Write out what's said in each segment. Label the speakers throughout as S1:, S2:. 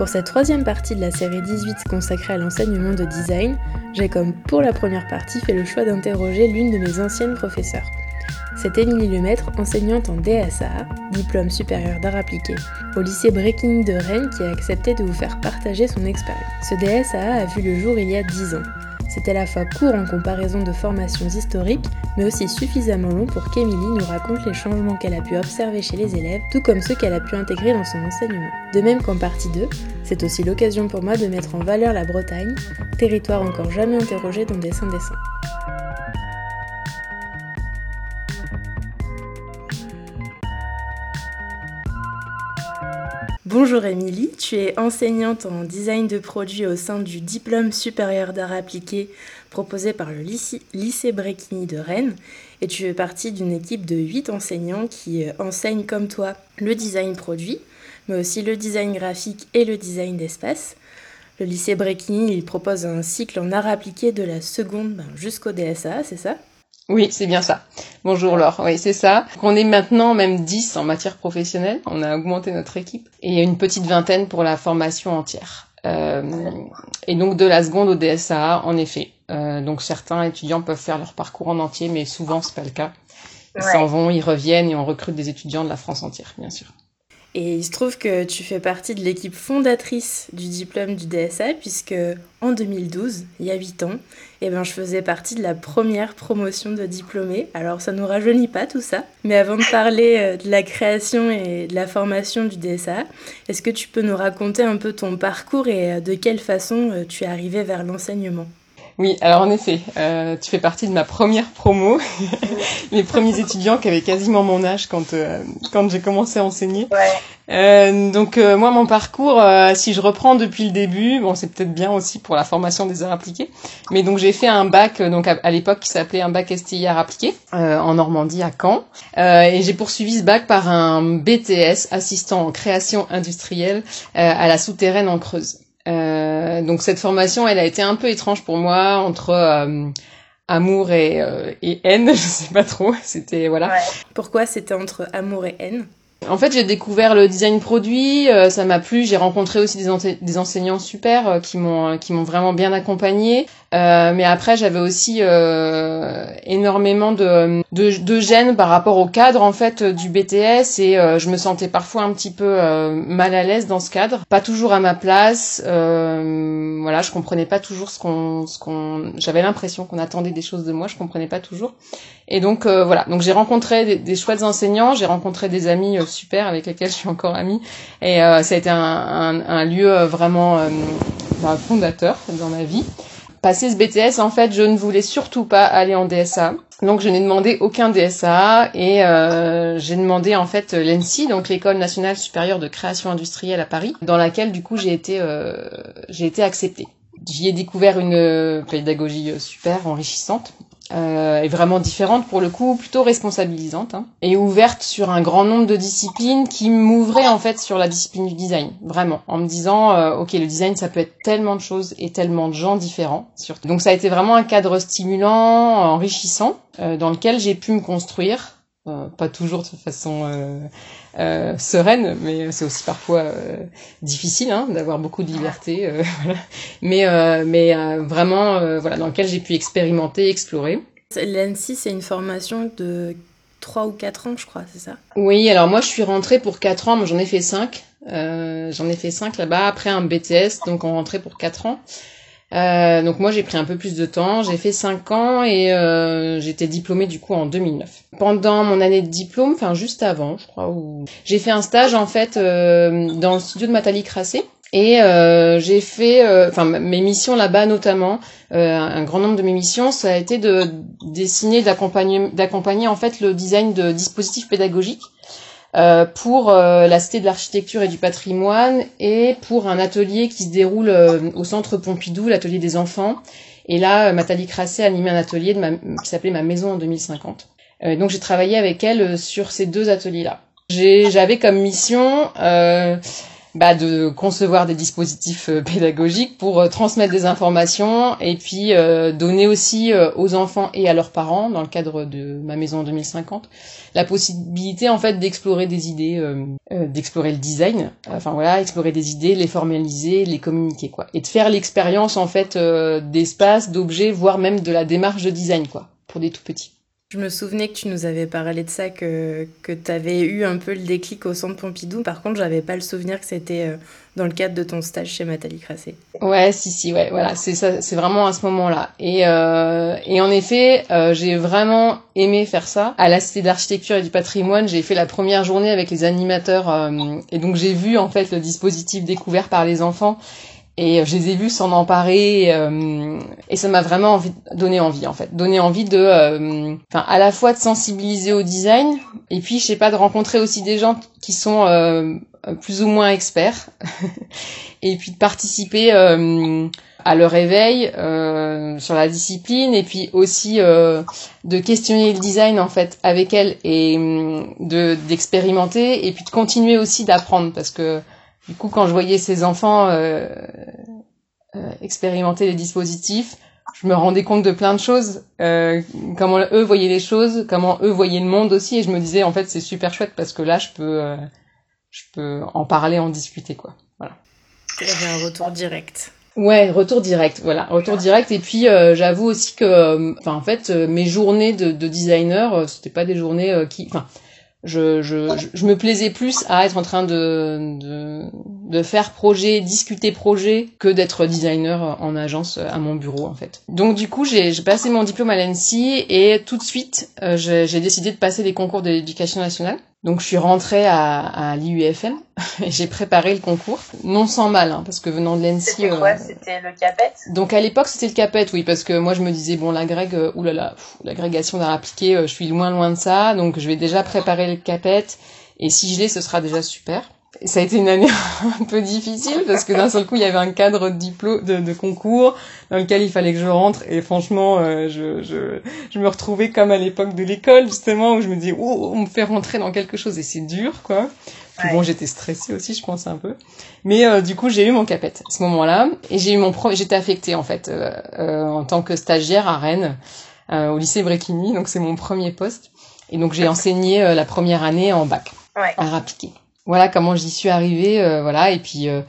S1: Pour cette troisième partie de la série 18 consacrée à l'enseignement de design, j'ai comme pour la première partie fait le choix d'interroger l'une de mes anciennes professeurs. C'est Émilie Lemaître, enseignante en DSA, diplôme supérieur d'art appliqué, au lycée Breaking de Rennes qui a accepté de vous faire partager son expérience. Ce DSA a vu le jour il y a 10 ans. C'est à la fois court en comparaison de formations historiques, mais aussi suffisamment long pour qu'Emilie nous raconte les changements qu'elle a pu observer chez les élèves, tout comme ceux qu'elle a pu intégrer dans son enseignement. De même qu'en partie 2, c'est aussi l'occasion pour moi de mettre en valeur la Bretagne, territoire encore jamais interrogé dans Dessin Dessin. Bonjour Émilie, tu es enseignante en design de produits au sein du diplôme supérieur d'art appliqué proposé par le lycée, lycée de Rennes. Et tu fais partie d'une équipe de 8 enseignants qui euh, enseignent comme toi le design produit, mais aussi le design graphique et le design d'espace. Le lycée Bréquigny, il propose un cycle en art appliqué de la seconde ben, jusqu'au DSA, c'est ça?
S2: Oui, c'est bien ça. Bonjour Laure, oui, c'est ça. On est maintenant même 10 en matière professionnelle, on a augmenté notre équipe, et une petite vingtaine pour la formation entière. Euh, et donc de la seconde au DSA, en effet. Euh, donc certains étudiants peuvent faire leur parcours en entier, mais souvent c'est pas le cas. Ils s'en vont, ils reviennent et on recrute des étudiants de la France entière, bien sûr.
S1: Et il se trouve que tu fais partie de l'équipe fondatrice du diplôme du DSA, puisque en 2012, il y a 8 ans, eh ben, je faisais partie de la première promotion de diplômés. Alors ça nous rajeunit pas tout ça, mais avant de parler euh, de la création et de la formation du DSA, est-ce que tu peux nous raconter un peu ton parcours et euh, de quelle façon euh, tu es arrivé vers l'enseignement?
S2: Oui, alors en effet, euh, tu fais partie de ma première promo, les premiers étudiants qui avaient quasiment mon âge quand euh, quand j'ai commencé à enseigner. Ouais. Euh, donc euh, moi mon parcours, euh, si je reprends depuis le début, bon c'est peut-être bien aussi pour la formation des arts appliqués, mais donc j'ai fait un bac donc à, l'époque qui s'appelait un bac STI arts appliqués en Normandie à Caen, et j'ai poursuivi ce bac par un BTS assistant en création industrielle à la souterraine en Creuse. Euh, donc cette formation, elle a été un peu étrange pour moi entre euh, amour et, euh, et, haine, je sais pas trop. C'était voilà.
S1: Pourquoi c'était entre amour et haine?
S2: En fait, j'ai découvert le design produit, euh, ça m'a plu. J'ai rencontré aussi des, des enseignants super euh, qui m'ont qui m'ont vraiment bien accompagné. Euh, mais après, j'avais aussi énormément de, de, de gêne par rapport au cadre en fait du BTS et je me sentais parfois un petit peu mal à l'aise dans ce cadre, pas toujours à ma place. voilà, je comprenais pas toujours ce qu'on ce qu'on. J'avais l'impression qu'on attendait des choses de moi, je comprenais pas toujours. Et donc voilà, donc j'ai rencontré des, des chouettes enseignants, j'ai rencontré des amis super avec lesquels je suis encore amie. Et euh, ça a été un, un, un lieu euh, vraiment euh, bah, fondateur dans ma vie. Passer ce BTS, en fait, je ne voulais surtout pas aller en DSA. Donc je n'ai demandé aucun DSA et euh, j'ai demandé en fait l'ENSI, donc l'école nationale supérieure de création industrielle à Paris, dans laquelle du coup j'ai été euh, j'ai été acceptée. J'y ai découvert une pédagogie super enrichissante euh, est vraiment différente pour le coup, plutôt responsabilisante hein, et ouverte sur un grand nombre de disciplines qui m'ouvraient en fait sur la discipline du design, vraiment, en me disant euh, ok le design ça peut être tellement de choses et tellement de gens différents. Surtout. Donc ça a été vraiment un cadre stimulant, enrichissant, euh, dans lequel j'ai pu me construire. Euh, pas toujours de façon euh, sereine, mais c'est aussi parfois difficile hein, d'avoir beaucoup de liberté, voilà. mais mais vraiment voilà dans lequel j'ai pu expérimenter, explorer.
S1: L'ANSI, c'est une formation de 3 ou 4 ans, je crois, c'est ça?
S2: Oui, alors moi je suis rentrée pour 4 ans, mais j'en ai fait 5. Euh, j'en ai fait 5 là-bas, après un BTS, donc on rentrait pour 4 ans. Euh, donc moi j'ai pris un peu plus de temps, j'ai fait 5 ans et euh, j'étais diplômée du coup en 2009. Pendant mon année de diplôme, enfin juste avant je crois, j'ai fait un stage en fait euh, dans le studio de Nathalie Crassé et euh, j'ai fait, euh, enfin mes missions là-bas notamment, un grand nombre de mes missions, ça a été de dessiner, d'accompagner en fait le design de dispositifs pédagogiques euh, pour euh, la Cité de l'Architecture et du Patrimoine et pour un atelier qui se déroule euh, au Centre Pompidou, l'atelier des enfants. Et là, Nathalie Crasset a animé un atelier de ma, qui s'appelait Ma maison en 2050. donc j'ai travaillé avec elle sur ces deux ateliers-là. J'avais comme mission bah, de concevoir des dispositifs euh, pédagogiques pour euh, transmettre des informations et puis euh, donner aussi aux enfants et à leurs parents, dans le cadre de ma maison en 2050, la possibilité en fait d'explorer des idées, d'explorer le design, enfin voilà, explorer des idées, les formaliser, les communiquer quoi, et de faire l'expérience en fait d'espace, d'objets, voire même de la démarche de design quoi, pour des tout petits.
S1: Je me souvenais que tu nous avais parlé de ça, que, que tu avais eu un peu le déclic au centre Pompidou. Par contre, j'avais pas le souvenir que c'était euh, dans le cadre de ton stage chez Nathalie Crassé.
S2: Ouais, si, si, ouais, voilà, c'est ça, c'est vraiment à ce moment-là. Et, euh, et en effet, euh, j'ai vraiment aimé faire ça. À la Cité d'Architecture et du Patrimoine, j'ai fait la première journée avec les animateurs, euh, et donc j'ai vu en fait le dispositif découvert par les enfants et je les ai vus s'en emparer euh, et ça m'a vraiment envie, donné envie en fait, donné envie de, euh, enfin à la fois de sensibiliser au design et puis je sais pas de rencontrer aussi des gens qui sont euh, plus ou moins experts et puis de participer à leur éveil sur la discipline et puis aussi de questionner le design en fait avec elles et de d'expérimenter et puis de continuer aussi d'apprendre parce que du coup, quand je voyais ces enfants euh, euh, expérimenter les dispositifs, je me rendais compte de plein de choses, euh, comment eux voyaient les choses, comment eux voyaient le monde aussi, et je me disais en fait c'est super chouette parce que là je peux, euh, je peux en parler, en discuter quoi. Voilà.
S1: Tu avais un retour direct.
S2: Ouais, retour direct, voilà, retour direct. Et puis euh, j'avoue aussi que, enfin en fait, mes journées de, de designer, c'était pas des journées qui, enfin je, je, je, me plaisais plus à être en train de, de, de faire projet, discuter projet, que d'être designer en agence à mon bureau en fait. Donc du coup, j'ai passé mon diplôme à l'ANSI et tout de suite, euh, j'ai décidé de passer les concours de l'éducation nationale. Donc je suis rentrée à, à l'IUFM et j'ai préparé le concours, non sans mal, hein, parce que venant de l'ENSI...
S3: C'était quoi? euh, C'était le CAPET?
S2: Donc à l'époque c'était le CAPET, oui, parce que moi je me disais, bon l'agrég, euh, oulala, l'agrégation d'art appliqué, euh, je suis loin loin de ça, donc je vais déjà préparer le CAPET, et si je l'ai, ce sera déjà super ça a été une année un peu difficile parce que d'un seul coup il y avait un cadre de diplôme de, de, concours dans lequel il fallait que je rentre et franchement euh, je, je, je, me retrouvais comme à l'époque de l'école justement où je me dis oh on me fait rentrer dans quelque chose et c'est dur quoi. Puis bon j'étais stressée aussi je pense un peu. Mais euh, du coup j'ai eu mon capette à ce moment-là et j'ai eu mon pro j'étais affectée en fait euh, euh, en tant que stagiaire à Rennes au lycée Bréquigny donc c'est mon premier poste et donc j'ai enseigné la première année en bac
S3: ouais.
S2: à appliquer voilà comment j'y suis arrivée, euh, voilà. Et puis euh,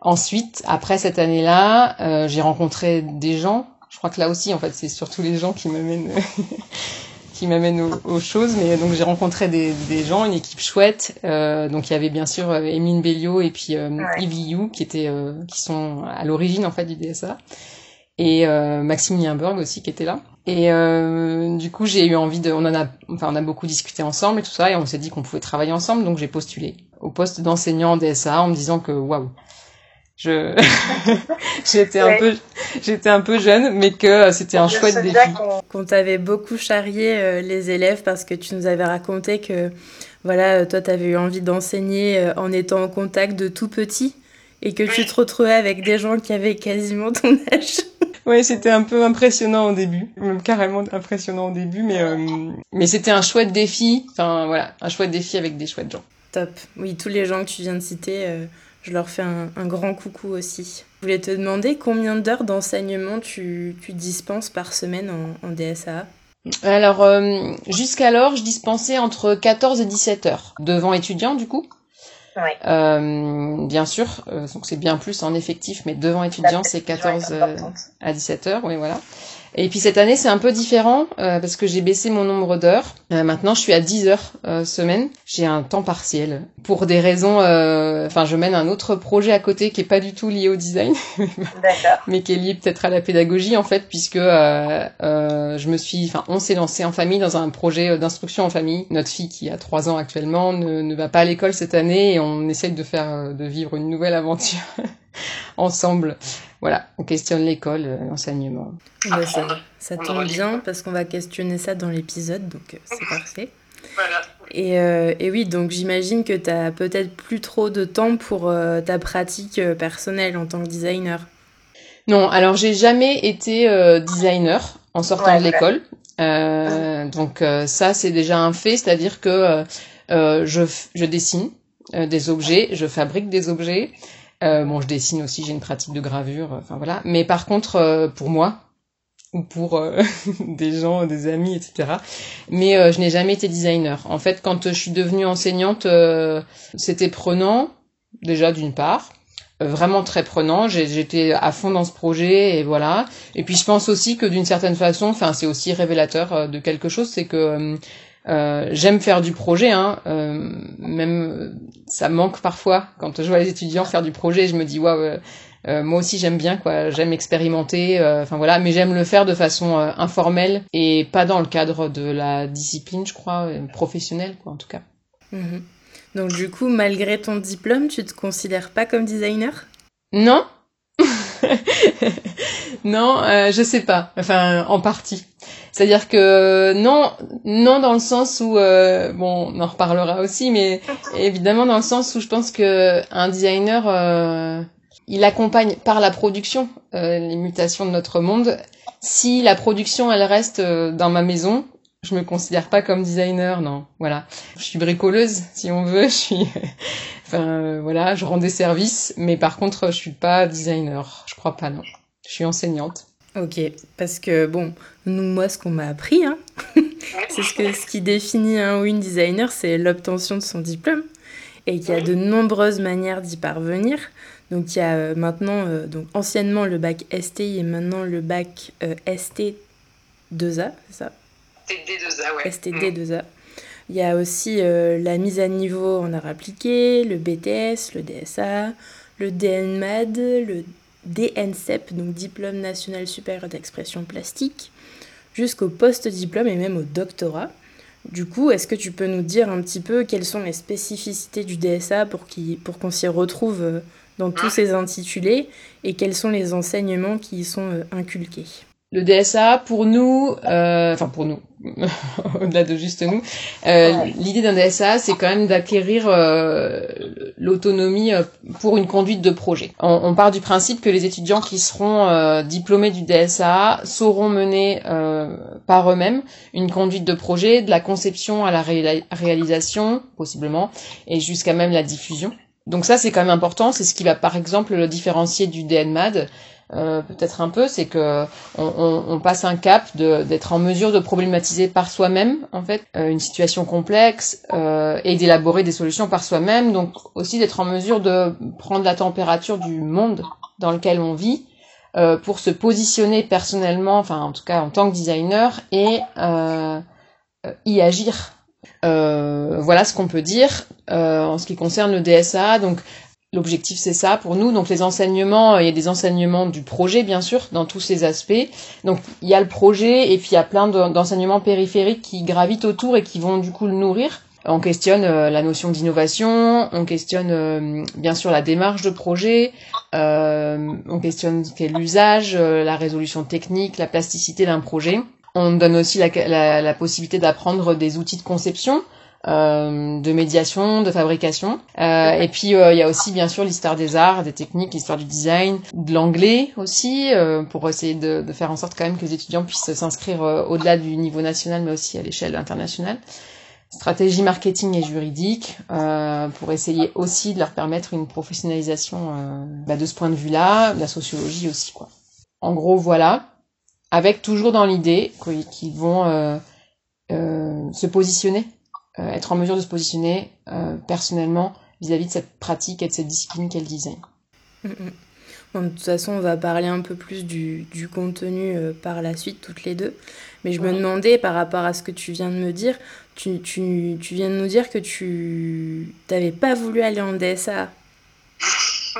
S2: ensuite, après cette année-là, euh, j'ai rencontré des gens. Je crois que là aussi, en fait, c'est surtout les gens qui m'amènent, qui m'amènent aux, choses. Mais donc j'ai rencontré des, des, gens, une équipe chouette. donc il y avait bien sûr Emine Bellio et puis Yves Liu qui étaient, qui sont à l'origine en fait du DSA et Maxime Lienberg aussi qui était là. Et euh, du coup, j'ai eu envie de, on en a, enfin, on a beaucoup discuté ensemble et tout ça, et on s'est dit qu'on pouvait travailler ensemble, donc j'ai postulé au poste d'enseignant DSA en me disant que waouh, je, j'étais un peu, j'étais un peu jeune, mais que c'était un chouette défi.
S1: Qu'on t'avait beaucoup charrié euh, les élèves parce que tu nous avais raconté que, voilà, toi, t'avais eu envie d'enseigner euh, en étant en contact de tout petit et que tu te retrouvais avec des gens qui avaient quasiment ton âge.
S2: Oui, c'était un peu impressionnant au début, même carrément impressionnant au début, mais euh, mais c'était un chouette défi. Enfin voilà, un chouette défi avec des chouettes gens.
S1: Top. Oui, tous les gens que tu viens de citer, euh, je leur fais un, un, grand coucou aussi. Je voulais te demander combien d'heures d'enseignement tu, tu, dispenses par semaine en, en DSA
S2: Alors, euh, jusqu'alors, je dispensais entre 14 et 17 heures devant étudiants, du coup. Euh, bien sûr, euh, donc c'est bien plus en effectif, mais devant étudiants, c'est 14 euh, à 17 heures, oui, voilà. Et puis cette année, c'est un peu différent euh, parce que j'ai baissé mon nombre d'heures. Euh, maintenant, je suis à 10 heures euh, semaine. J'ai un temps partiel pour des raisons. Enfin, je mène un autre projet à côté qui est pas du tout lié au design, mais qui est lié peut-être à la pédagogie en fait, puisque je me suis. Enfin, on s'est lancé en famille dans un projet d'instruction en famille. Notre fille qui a 3 ans actuellement ne, ne va pas à l'école cette année et on essaye de faire de vivre une nouvelle aventure ensemble. Voilà, on questionne l'école, euh, l'enseignement.
S1: ça, tombe bien parce qu'on va questionner ça dans l'épisode, donc euh, c'est parfait. Et, et, oui, donc j'imagine que tu as peut-être plus trop de temps pour ta pratique personnelle en tant que designer.
S2: Non, alors j'ai jamais été designer en sortant de l'école. donc ça, c'est déjà un fait, c'est-à-dire que je, je dessine des objets, je fabrique des objets. Euh, bon, je dessine aussi, j'ai une pratique de gravure, enfin voilà. Mais par contre, euh, pour moi ou pour euh, des gens, des amis, etc. Mais je n'ai jamais été designer. En fait, quand je suis devenue enseignante, c'était prenant déjà d'une part, vraiment très prenant. J'étais à fond dans ce projet et voilà. Et puis je pense aussi que d'une certaine façon, enfin c'est aussi révélateur de quelque chose, c'est que euh, j'aime faire du projet, hein, euh, même ça manque parfois quand je vois les étudiants faire du projet, je me dis waouh, euh, moi aussi j'aime bien quoi, j'aime expérimenter, enfin voilà, mais j'aime le faire de façon informelle et pas dans le cadre de la discipline, je crois, professionnelle quoi en tout cas.
S1: Mhm. Donc du coup, malgré ton diplôme, tu te considères pas comme designer?
S2: Non. non, je sais pas. Enfin, en partie. C'est-à-dire que non, non dans le sens où euh, bon, on en reparlera aussi, mais évidemment dans le sens où je pense que un designer, euh, il accompagne par la production euh, les mutations de notre monde. Si la production elle reste dans ma maison, je me considère pas comme designer, non. Voilà, je suis bricoleuse si on veut. Je suis, enfin voilà, je rends des services, mais par contre je suis pas designer. Je crois pas non. Je suis enseignante.
S1: Ok, parce que bon, nous, moi, ce qu'on m'a appris, hein, c'est ce, que, ce qui définit un ou une designer, c'est l'obtention de son diplôme. Et qu'il y a de nombreuses manières d'y parvenir. Donc, il y a euh, maintenant, euh, donc anciennement le bac STI et maintenant le bac euh, ST2A, c'est ça?
S3: STD2A, ouais.
S1: STD2A. Il y a aussi la mise à niveau en art appliqué, le BTS, le DSA, le DNMAD, le DNCEP, donc Diplôme National Supérieur d'Expression Plastique, jusqu'au post-diplôme et même au doctorat. Du coup, est-ce que tu peux nous dire un petit peu quelles sont les spécificités du DSA pour qu'on s'y retrouve euh, dans tous ces intitulés et quels sont les enseignements qui y sont euh, inculqués?
S2: Le DSA, pour nous, euh, enfin pour nous, au-delà de juste nous, euh, l'idée d'un DSA, c'est quand même d'acquérir euh, l'autonomie euh, pour une conduite de projet. On, on, part du principe que les étudiants qui seront euh, diplômés du DSA sauront mener par eux-mêmes une conduite de projet, de la conception à la réalisation, possiblement, et jusqu'à même la diffusion. Donc ça, c'est quand même important. C'est ce qui va, par exemple, le différencier du DNMAD. Euh, peut-être un peu, c'est que on, on, passe un cap d'être en mesure de problématiser par soi-même en fait euh, une situation complexe euh, et d'élaborer des solutions par soi-même. Donc aussi d'être en mesure de prendre la température du monde dans lequel on vit euh, pour se positionner personnellement, enfin en tout cas en tant que designer et y agir. voilà ce qu'on peut dire en ce qui concerne le DSA. Donc L'objectif, c'est ça pour nous. Donc les enseignements, euh, il y a des enseignements du projet, bien sûr, dans tous ces aspects. Donc il y a le projet et puis il y a plein d'enseignements périphériques qui gravitent autour et qui vont du coup le nourrir. On questionne euh, la notion d'innovation, on questionne euh, bien sûr la démarche de projet, on questionne quel usage, la résolution technique, la plasticité d'un projet. On donne aussi la possibilité d'apprendre des outils de conception, euh, de médiation, de fabrication. Euh, et puis euh, il y a aussi bien sûr l'histoire des arts, des techniques, l'histoire du design, de l'anglais aussi, pour essayer de, de, faire en sorte quand même que les étudiants puissent s'inscrire au-delà du niveau national, mais aussi à l'échelle internationale. Stratégie marketing et juridique, pour essayer aussi de leur permettre une professionnalisation bah, de ce point de vue-là, la sociologie aussi quoi. En gros voilà, avec toujours dans l'idée qu'ils vont se positionner euh, être en mesure de se positionner euh, personnellement vis-à-vis de cette pratique et de cette discipline qu'elle disait.
S1: Mm, mm. Bon, de toute façon, on va parler un peu plus du, du contenu euh, par la suite, toutes les deux. Mais je me demandais, par rapport à ce que tu viens de me dire, tu, tu, tu viens de nous dire que tu n'avais pas voulu aller en DSA.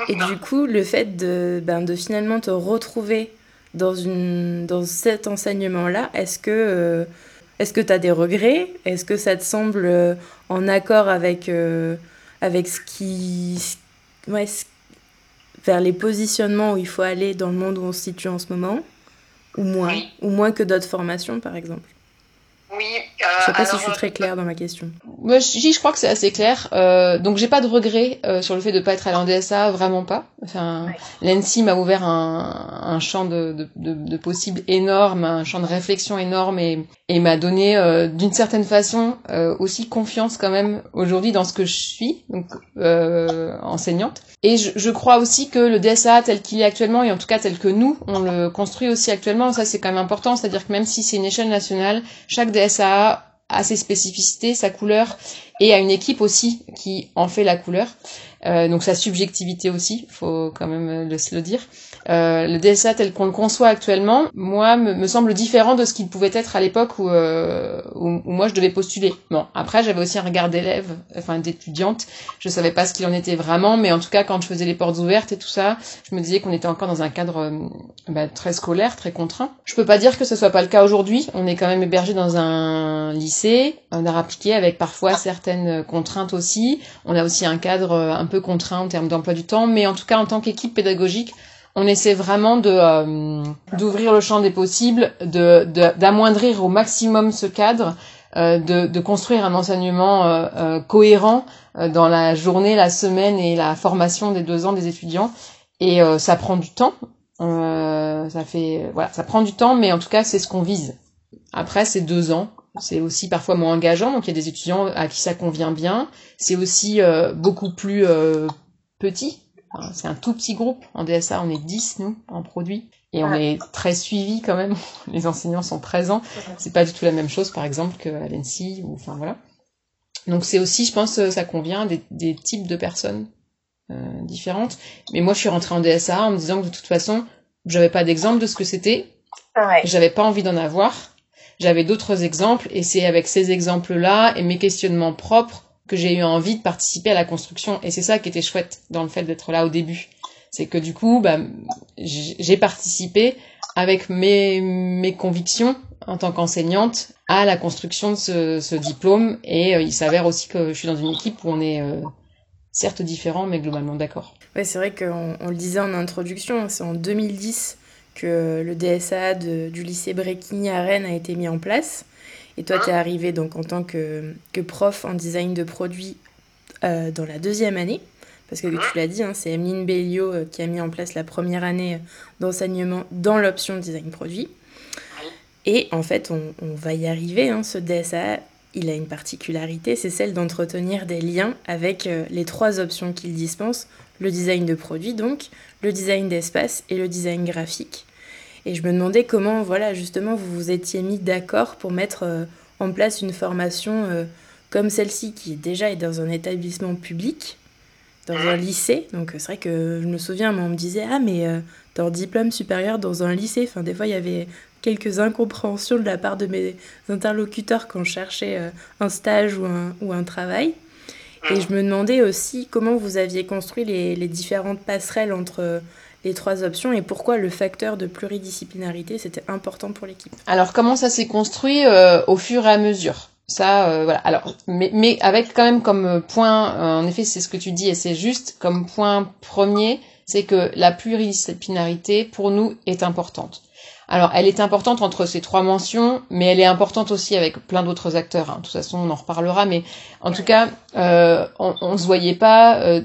S1: Et du coup, le fait de, ben, de finalement te retrouver dans, une, dans cet enseignement-là, est-ce que est-ce que tu as des regrets? Est-ce que ça te semble euh, en accord avec, euh, avec ce qui. Ouais, vers les positionnements où il faut aller dans le monde où on se situe en ce moment? Ou moins? Ou moins que d'autres formations, par exemple?
S3: Oui,
S1: Euh, je sais pas si je suis très claire dans ma question.
S2: Moi, je, je crois que c'est assez clair. Euh, donc, j'ai pas de regret euh, sur le fait de pas être allée en DSA, vraiment pas. Enfin, l'ENSI m'a ouvert un, un champ de, de, de, de, possibles énorme, un champ de réflexion énorme et, et m'a donné, euh, d'une certaine façon, euh, aussi confiance quand même aujourd'hui dans ce que je suis, donc enseignante. Et je, je, crois aussi que le DSA tel qu'il est actuellement, et en tout cas tel que nous, on le construit aussi actuellement, ça c'est quand même important, c'est-à-dire que même si c'est une échelle nationale, chaque DSA a ses spécificités, sa couleur, et a une équipe aussi qui en fait la couleur. Euh, donc sa subjectivité aussi, faut quand même le, le dire. Euh, le DSA tel qu'on le conçoit actuellement, moi, me, me, semble différent de ce qu'il pouvait être à l'époque où, euh, où, où, moi je devais postuler. Bon, après j'avais aussi un regard d'élève, enfin d'étudiante. Je savais pas ce qu'il en était vraiment, mais en tout cas quand je faisais les portes ouvertes et tout ça, je me disais qu'on était encore dans un cadre euh, bah, très scolaire, très contraint. Je peux pas dire que ce soit pas le cas aujourd'hui. On est quand même hébergé dans un lycée, un art appliqué avec parfois certaines contraintes aussi. On a aussi un cadre un peu contraint en termes d'emploi du temps, mais en tout cas en tant qu'équipe pédagogique, on essaie vraiment de euh, d'ouvrir le champ des possibles, de d'amoindrir au maximum ce cadre, euh, de, de, construire un enseignement euh, euh cohérent euh, dans la journée, la semaine et la formation des deux ans des étudiants. Et euh, ça prend du temps. ça fait voilà, ça prend du temps, mais en tout cas c'est ce qu'on vise. Après c'est deux ans, c'est aussi parfois moins engageant, donc il y a des étudiants à qui ça convient bien. C'est aussi beaucoup plus petit c'est un tout petit groupe. En DSA, on est 10, nous, en produit. Et on est très suivi quand même. Les enseignants sont présents. C'est pas du tout la même chose, par exemple, qu'à l'ENSI, ou, enfin, voilà. Donc c'est aussi, je pense, ça convient des, des types de personnes euh, différentes. Mais moi, je suis rentrée en DSA en me disant que de toute façon, j'avais pas d'exemple de ce que c'était. Ouais. J'avais pas envie d'en avoir. J'avais d'autres exemples, et c'est avec ces exemples-là et mes questionnements propres que j'ai eu envie de participer à la construction. Et c'est ça qui était chouette dans le fait d'être là au début. C'est que du coup, bah, j'ai participé avec mes, convictions en tant qu'enseignante à la construction de ce, diplôme. Et euh, il s'avère aussi que je suis dans une équipe où on est euh, certes différents, mais globalement d'accord.
S1: C'est vrai qu'on on le disait en introduction, c'est en 2010 que le DSA du lycée Bréquigny à Rennes a été mis en place. Et toi, tu es arrivé donc en tant que, que, prof en design de produits euh, dans la deuxième année. Parce que tu l'as dit, hein, c'est Emeline Bellio euh, qui a mis en place la première année euh, d'enseignement dans l'option design produit. Et en fait, on, on va y arriver. Hein, ce DSA, il a une particularité, c'est celle d'entretenir des liens avec les trois options qu'il dispense. Le design de produit, donc, le design d'espace et le design graphique. Et je me demandais comment, voilà, justement, vous vous étiez mis d'accord pour mettre euh, en place une formation euh, comme celle-ci, qui déjà est dans un établissement public, dans un lycée. Donc c'est vrai que je me souviens, on me disait, ah, mais euh, dans diplôme supérieur dans un lycée, enfin, des fois, il y avait quelques incompréhensions de la part de mes interlocuteurs quand je cherchais euh, un stage ou un, ou un travail. Et je me demandais aussi comment vous aviez construit les, les différentes passerelles entre les trois options et pourquoi le facteur de pluridisciplinarité c'était important pour l'équipe.
S2: Alors comment ça s'est construit euh, au fur et à mesure? Ça euh, voilà. Alors mais, mais avec quand même comme point euh, en effet c'est ce que tu dis et c'est juste comme point premier c'est que la pluridisciplinarité pour nous est importante alors, elle est importante entre ces trois mentions, mais elle est importante aussi avec plein d'autres acteurs. Hein. De toute façon, on en reparlera, mais en tout cas, euh, on, on se voyait pas euh,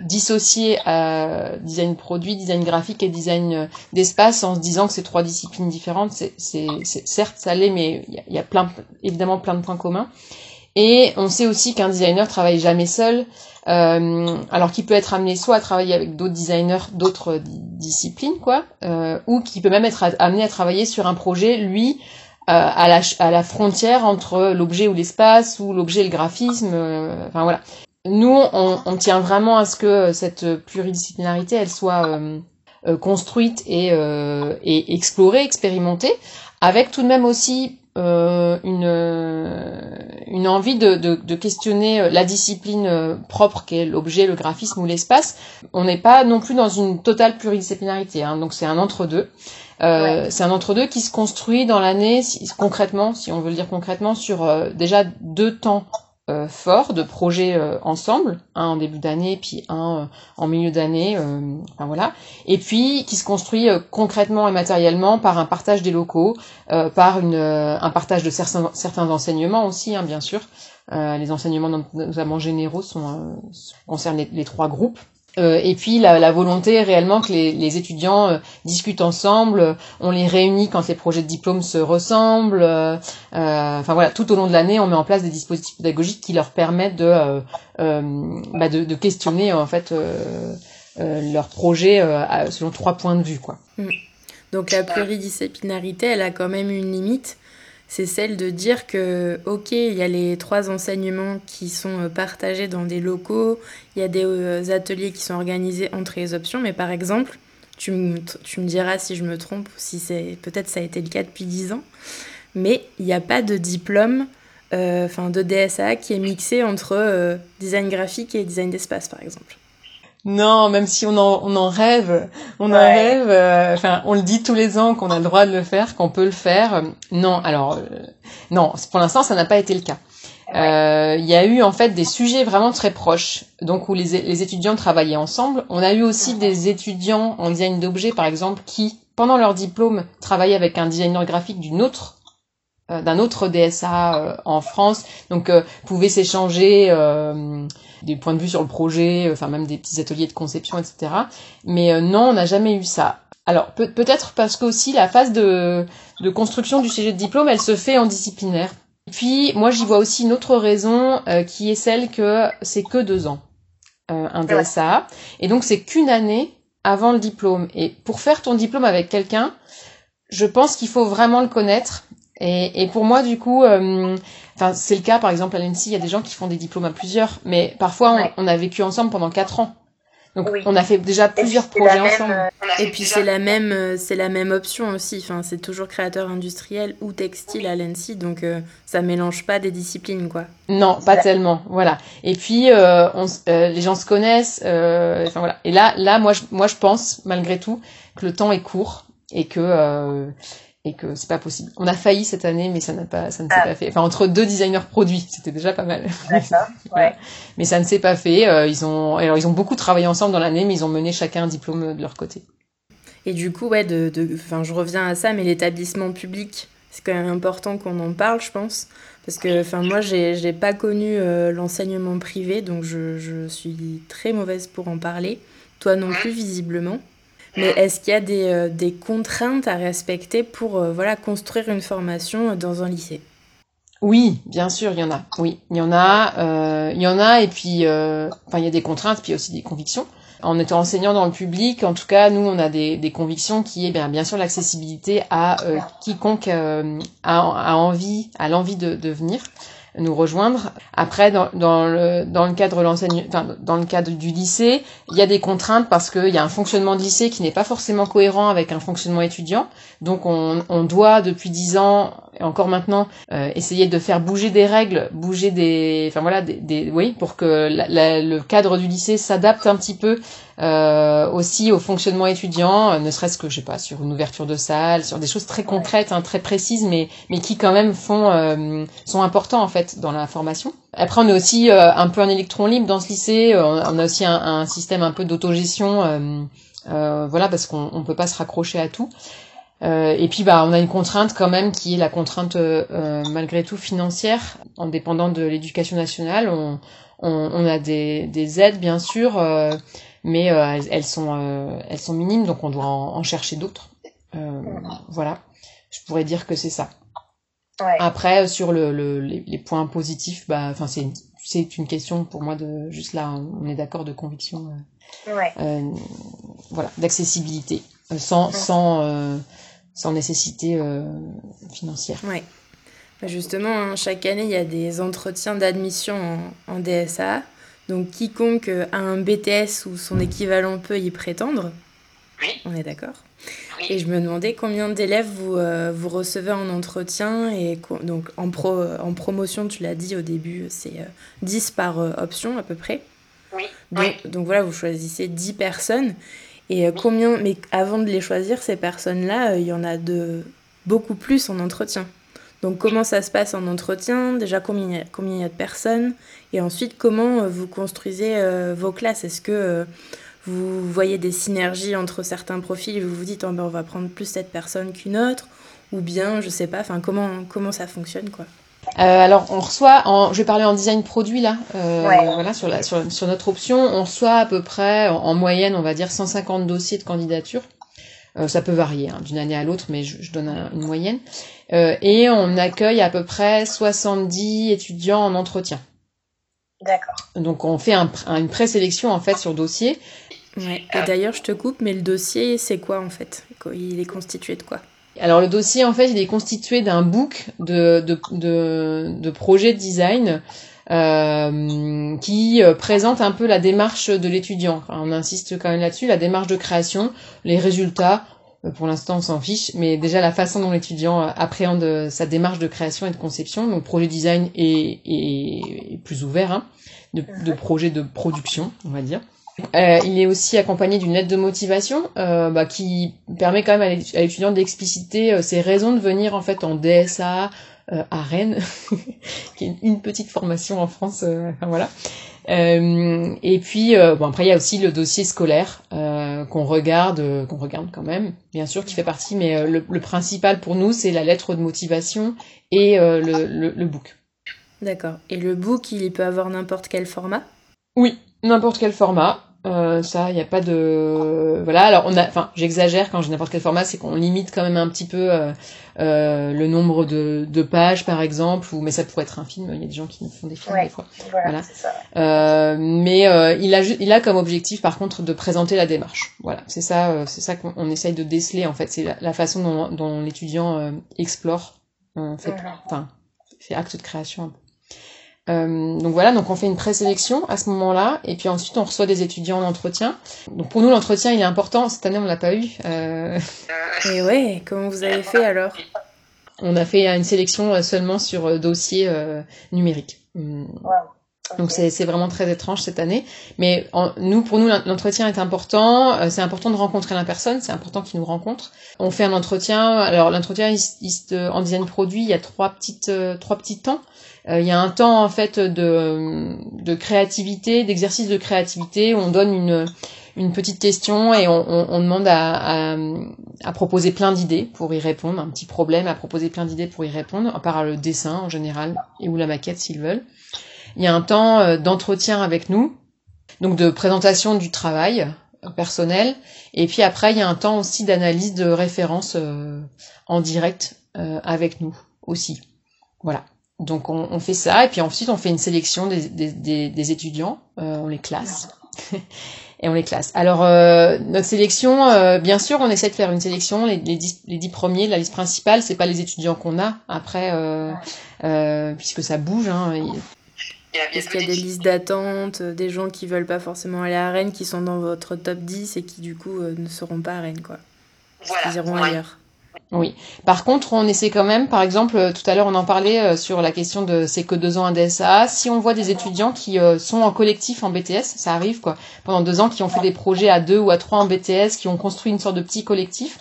S2: dissocier à design produit, design graphique et design euh, d'espace en se disant que c'est trois disciplines différentes. C'est, certes, ça l'est, mais il y a, y a plein, évidemment plein de points communs. Et on sait aussi qu'un designer travaille jamais seul, euh, alors qu'il peut être amené soit à travailler avec d'autres designers d'autres disciplines, quoi, euh, ou qui peut même être amené à travailler sur un projet, lui, euh, à, la, à la frontière entre l'objet ou l'espace, ou l'objet et le graphisme. Euh, enfin voilà. Nous, on, on, tient vraiment à ce que cette pluridisciplinarité, elle soit euh, euh, construite et, et explorée, expérimentée, avec tout de même aussi euh, une, euh, une envie de, de, de, questionner euh, la discipline euh, propre qu'est l'objet, le graphisme ou l'espace. On n'est pas non plus dans une totale pluridisciplinarité, hein, donc c'est un entre-deux. Euh, ouais. C'est un entre-deux qui se construit dans l'année, si, concrètement, si on veut le dire concrètement, sur déjà deux temps euh, forts de projets euh, ensemble, un en début d'année, puis un euh, en milieu d'année, enfin voilà, et puis qui se construit concrètement et matériellement par un partage des locaux, par une, un partage de certains, certains enseignements aussi, hein, bien sûr. les enseignements notamment généraux sont, concernent les trois groupes. Euh, et puis la, la, volonté réellement que les, les étudiants euh, discutent ensemble, on les réunit quand les projets de diplôme se ressemblent. Euh, enfin voilà, tout au long de l'année, on met en place des dispositifs pédagogiques qui leur permettent de, bah de, de, questionner en fait leur projet selon trois points de vue quoi.
S1: Mm. Donc la pluridisciplinarité, elle a quand même une limite c'est celle de dire que, ok, il y a les trois enseignements qui sont euh, partagés dans des locaux, il y a des euh, ateliers qui sont organisés entre les options, mais par exemple, tu me, tu me diras si je me trompe, si c'est peut-être ça a été le cas depuis dix ans, mais il n'y a pas de diplôme, euh, enfin de DSA qui est mixé entre design graphique et design d'espace, par exemple.
S2: Non, même si on en, on en rêve, on en rêve. Euh, enfin, on le dit tous les ans qu'on a le droit de le faire, qu'on peut le faire. Non, alors euh, non, pour l'instant, ça n'a pas été le cas. Euh, il y a eu en fait des sujets vraiment très proches, donc où les, les étudiants travaillaient ensemble. On a eu aussi des étudiants en design d'objets, par exemple, qui pendant leur diplôme travaillaient avec un designer graphique d'une autre d'un autre DSA en France, donc pouvaient s'échanger des points de vue sur le projet, euh, enfin même des petits ateliers de conception, etc. Mais euh, non, on n'a jamais eu ça. Alors peut- être parce qu'aussi la phase de, de construction du sujet de diplôme, elle se fait en disciplinaire. Puis moi j'y vois aussi une autre raison euh, qui est celle que c'est que deux ans un DSA et donc c'est qu'une année avant le diplôme. Et pour faire ton diplôme avec quelqu'un, je pense qu'il faut vraiment le connaître. Et, et pour moi du coup, Enfin, c'est le cas, par exemple, à l'ENSI, il y a des gens qui font des diplômes à plusieurs, mais parfois, on, a vécu ensemble pendant quatre ans. Donc, on a fait déjà plusieurs projets ensemble. Euh,
S1: et puis, c'est la même, euh, c'est la même option aussi. Enfin, c'est toujours créateur industriel ou textile à l'ENSI, donc euh, ça mélange pas des disciplines, quoi.
S2: Non, pas tellement. Voilà. Et puis, on, les gens se connaissent. enfin voilà. Et là, là, moi, je, moi, je pense malgré tout que le temps est court et que et que c'est pas possible. On a failli cette année, mais ça n'a pas, ça ne s'est ah. pas fait. Enfin, entre deux designers produits, c'était déjà pas mal.
S3: ouais.
S2: Mais ça ne s'est pas fait. Euh, ils ont, alors ils ont beaucoup travaillé ensemble dans l'année, mais ils ont mené chacun un diplôme de leur côté.
S1: Et du coup, ouais, de, de, enfin, je reviens à ça, mais l'établissement public, c'est quand même important qu'on en parle, je pense, parce que, enfin, moi, j'ai, j'ai pas connu euh, l'enseignement privé, donc je, je suis très mauvaise pour en parler. Toi non plus, visiblement. Mais est-ce qu'il y a des, euh, des, contraintes à respecter pour euh, voilà, construire une formation dans un lycée?
S2: Oui, bien sûr, il y en a. Oui, il y en a. Euh, il y en a, et puis, enfin, il y a des contraintes, puis aussi des convictions. En étant enseignant dans le public, en tout cas, nous, on a des, des convictions qui est bien, bien sûr l'accessibilité à quiconque a, a, envie, a l'envie de, de venir nous rejoindre. Après, dans, dans, le, dans le cadre l'enseigne, enfin, dans le cadre du lycée, il y a des contraintes parce qu'il y a un fonctionnement de lycée qui n'est pas forcément cohérent avec un fonctionnement étudiant. Donc, on, on doit depuis dix ans encore maintenant euh, essayer de faire bouger des règles, bouger des, enfin voilà, des, des oui, pour que la, le cadre du lycée s'adapte un petit peu euh, aussi au fonctionnement étudiant, euh, ne serait-ce que je sais pas sur une ouverture de salle, sur des choses très concrètes, hein, très précises, mais mais qui quand même font euh, sont importants en fait dans la formation. Après, on est aussi un peu un électron libre dans ce lycée. On a aussi un, un système un peu d'autogestion, voilà, parce qu'on on peut pas se raccrocher à tout. Et puis bah on a une contrainte quand même qui est la contrainte malgré tout financière. En dépendant de l'éducation nationale on, on, on, a des, des aides bien sûr mais euh, elles, sont euh, elles sont minimes, donc on doit en, chercher d'autres. Euh, voilà, je pourrais dire que c'est ça. Après, sur le, le les, points positifs, bah, enfin c'est c'est une question pour moi de juste là, on est d'accord de conviction, voilà, d'accessibilité, sans sans sans nécessité financière.
S1: Ouais. Bah, justement, hein, chaque année, il y a des entretiens d'admission en, en, DSA. Donc quiconque a un BTS ou son équivalent peut y prétendre.
S3: Oui.
S1: On est d'accord. Et je me demandais combien d'élèves vous, euh, vous recevez en entretien. Et donc en, pro, en promotion, tu l'as dit au début, c'est 10 euh, par euh, option à peu près.
S3: Oui.
S1: Donc, donc, voilà, vous choisissez 10 personnes. Et combien, mais avant de les choisir, ces personnes-là, il y en a de beaucoup plus en entretien. Donc comment ça se passe en entretien? Déjà combien il y a, y a de personnes? Et ensuite comment vous construisez vos classes? Est-ce que vous voyez des synergies entre certains profils et vous vous dites oh, ben, on va prendre plus cette personne qu'une autre? Ou bien je sais pas enfin comment comment ça fonctionne quoi?
S2: Euh, alors on reçoit, en, je vais parler en design produit là, euh, voilà sur, la, sur, sur, notre option, on reçoit à peu près en, moyenne on va dire 150 dossiers de candidature. Euh, ça peut varier hein, d'une année à l'autre, mais je, je donne une moyenne. Euh, et on accueille à peu près 70 étudiants en entretien.
S3: D'accord.
S2: Donc on fait un, une présélection en fait sur dossier
S1: Ouais. Et d'ailleurs, je te coupe, mais le dossier, c'est quoi en fait? Il est constitué de quoi?
S2: Alors le dossier en fait il est constitué d'un book de, de, de, de projets de design euh, qui euh, présente un peu la démarche de l'étudiant. Enfin, on insiste quand même là-dessus, la démarche de création, les résultats. Euh, pour l'instant, on s'en fiche, mais déjà la façon dont l'étudiant appréhende sa démarche de création et de conception. Donc, projet design est, est, plus ouvert, hein, de, de projet de production, on va dire. Euh, il est aussi accompagné d'une lettre de motivation euh, bah, qui permet quand même à l'étudiant d'expliciter euh, ses raisons de venir en fait en DSA euh, à Rennes, qui est une petite formation en France. Euh, enfin, voilà. et puis bon après il y a aussi le dossier scolaire qu'on regarde, qu'on regarde quand même, bien sûr, qui fait partie, mais le, le, principal pour nous c'est la lettre de motivation et le, le, le book.
S1: D'accord. Et le book, il peut avoir n'importe quel format?
S2: Oui, n'importe quel format. Euh, ça, il n'y a pas de voilà. Alors on a, enfin, j'exagère quand j'ai n'importe quel format, c'est qu'on limite quand même un petit peu euh, euh, le nombre de, de, pages, par exemple, ou mais ça pourrait être un film. Il y a des gens qui nous font des films des fois.
S3: Voilà.
S2: Euh, mais euh, il a il a comme objectif, par contre, de présenter la démarche. Voilà, c'est ça, c'est ça qu'on essaye de déceler en fait. C'est la, façon dont, dont l'étudiant explore, en fait, mhm. enfin, fait acte de création un peu. Euh, donc voilà, donc on fait une présélection à ce moment-là, et puis ensuite on reçoit des étudiants en entretien. Donc pour nous l'entretien il est important. Cette année on l'a pas eu. Euh...
S1: Et ouais, comment vous avez fait alors?
S2: On a fait une sélection seulement sur euh, dossier euh, numérique. Wow. Donc c'est vraiment très étrange cette année, mais en, nous pour nous l'entretien est important. c'est important de rencontrer la personne, c'est important qu'il nous rencontre. On fait un entretien. Alors l'entretien en design produit, il y a trois petites trois petits temps. Euh, il y a un temps en fait de, de créativité, d'exercice de créativité. On donne une, une petite question et on, on, on demande à, à, à, proposer plein d'idées pour y répondre, un petit problème à proposer plein d'idées pour y répondre, par le dessin en général et ou la maquette s'ils veulent. Il y a un temps euh, d'entretien avec nous, donc de présentation du travail personnel, et puis après il y a un temps aussi d'analyse de référence euh, en direct euh, avec nous aussi. Voilà. Donc on, on, fait ça et puis ensuite on fait une sélection des, des, des, étudiants, euh, on les classe et on les classe. Alors euh, notre sélection, euh, bien sûr, on essaie de faire une sélection. Les, les, dix, les dix premiers, la liste principale, c'est pas les étudiants qu'on a après, euh, euh, puisque ça bouge. Hein,
S1: Est-ce qu'il y a des listes d'attente, des gens qui veulent pas forcément aller à Rennes, qui sont dans votre top 10 et qui du coup ne seront pas à Rennes, quoi?
S3: Voilà. Ils iront ailleurs.
S2: Oui. Par contre, on essaie quand même, par exemple, euh, tout à l'heure on en parlait euh, sur la question de c'est que deux ans un DSA. Si on voit des étudiants qui euh, sont en collectif en BTS, ça arrive quoi, pendant deux ans, qui ont fait des projets à deux ou à trois en BTS, qui ont construit une sorte de petit collectif,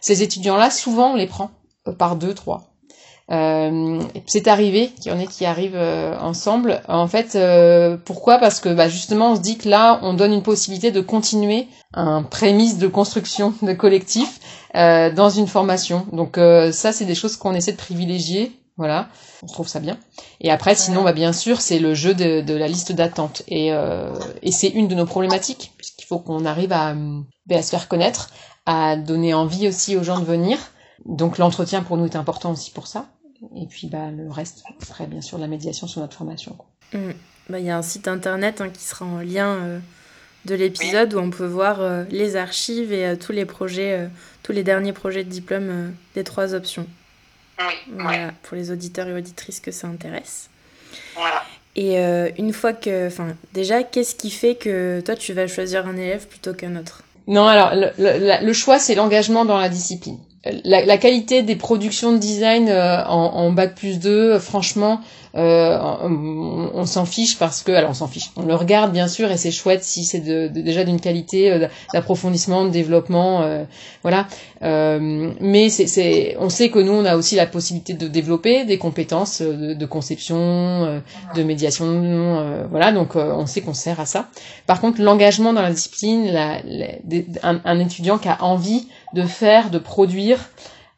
S2: ces étudiants-là, souvent on les prend par deux, trois. Euh, c'est arrivé qu'il y en ait qui arrivent euh, ensemble. En fait, euh, pourquoi? Parce que bah, justement, on se dit que là, on donne une possibilité de continuer un prémisse de construction de collectif euh, dans une formation. Donc ça, c'est des choses qu'on essaie de privilégier. Voilà, on trouve ça bien. Et après, sinon, bah, bien sûr, c'est le jeu de, de la liste d'attente. Et, et c'est une de nos problématiques, puisqu'il faut qu'on arrive à, bah, à se faire connaître, à donner envie aussi aux gens de venir. Donc l'entretien pour nous est important aussi pour ça. Et puis bah, le reste, après bien sûr la médiation sur notre formation.
S1: Mmh. Bah, il y a un site internet hein, qui sera en lien euh, de l'épisode où on peut voir euh, les archives et euh, tous les projets, euh, tous les derniers projets de diplôme euh, des trois options.
S3: Oui,
S1: voilà,
S3: ouais.
S1: pour les auditeurs et auditrices que ça intéresse.
S3: Voilà.
S1: Et euh, une fois que, enfin, déjà, qu'est-ce qui fait que toi tu vas choisir un élève plutôt qu'un autre?
S2: Non, alors le, le, le choix c'est l'engagement dans la discipline. La, la, qualité des productions de design euh, en, en, bac plus 2, franchement, euh, on, s'en fiche parce que, alors on s'en fiche, on le regarde bien sûr et c'est chouette si c'est de, déjà d'une qualité euh, d'approfondissement, de développement, euh, voilà. Euh, mais c'est, on sait que nous on a aussi la possibilité de développer des compétences de, de conception, de médiation, voilà. Donc on sait qu'on sert à ça. Par contre, l'engagement dans la discipline, la, un, un, étudiant qui a envie de faire, de produire.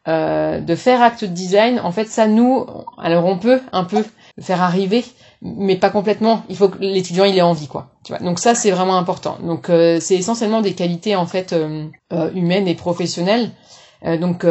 S2: de faire acte de design, en fait, ça nous, alors on peut un peu faire arriver, mais pas complètement. Il faut que l'étudiant il ait envie, quoi. Tu vois. Donc ça c'est vraiment important. Donc euh, c'est essentiellement des qualités en fait euh, euh, humaines et professionnelles. donc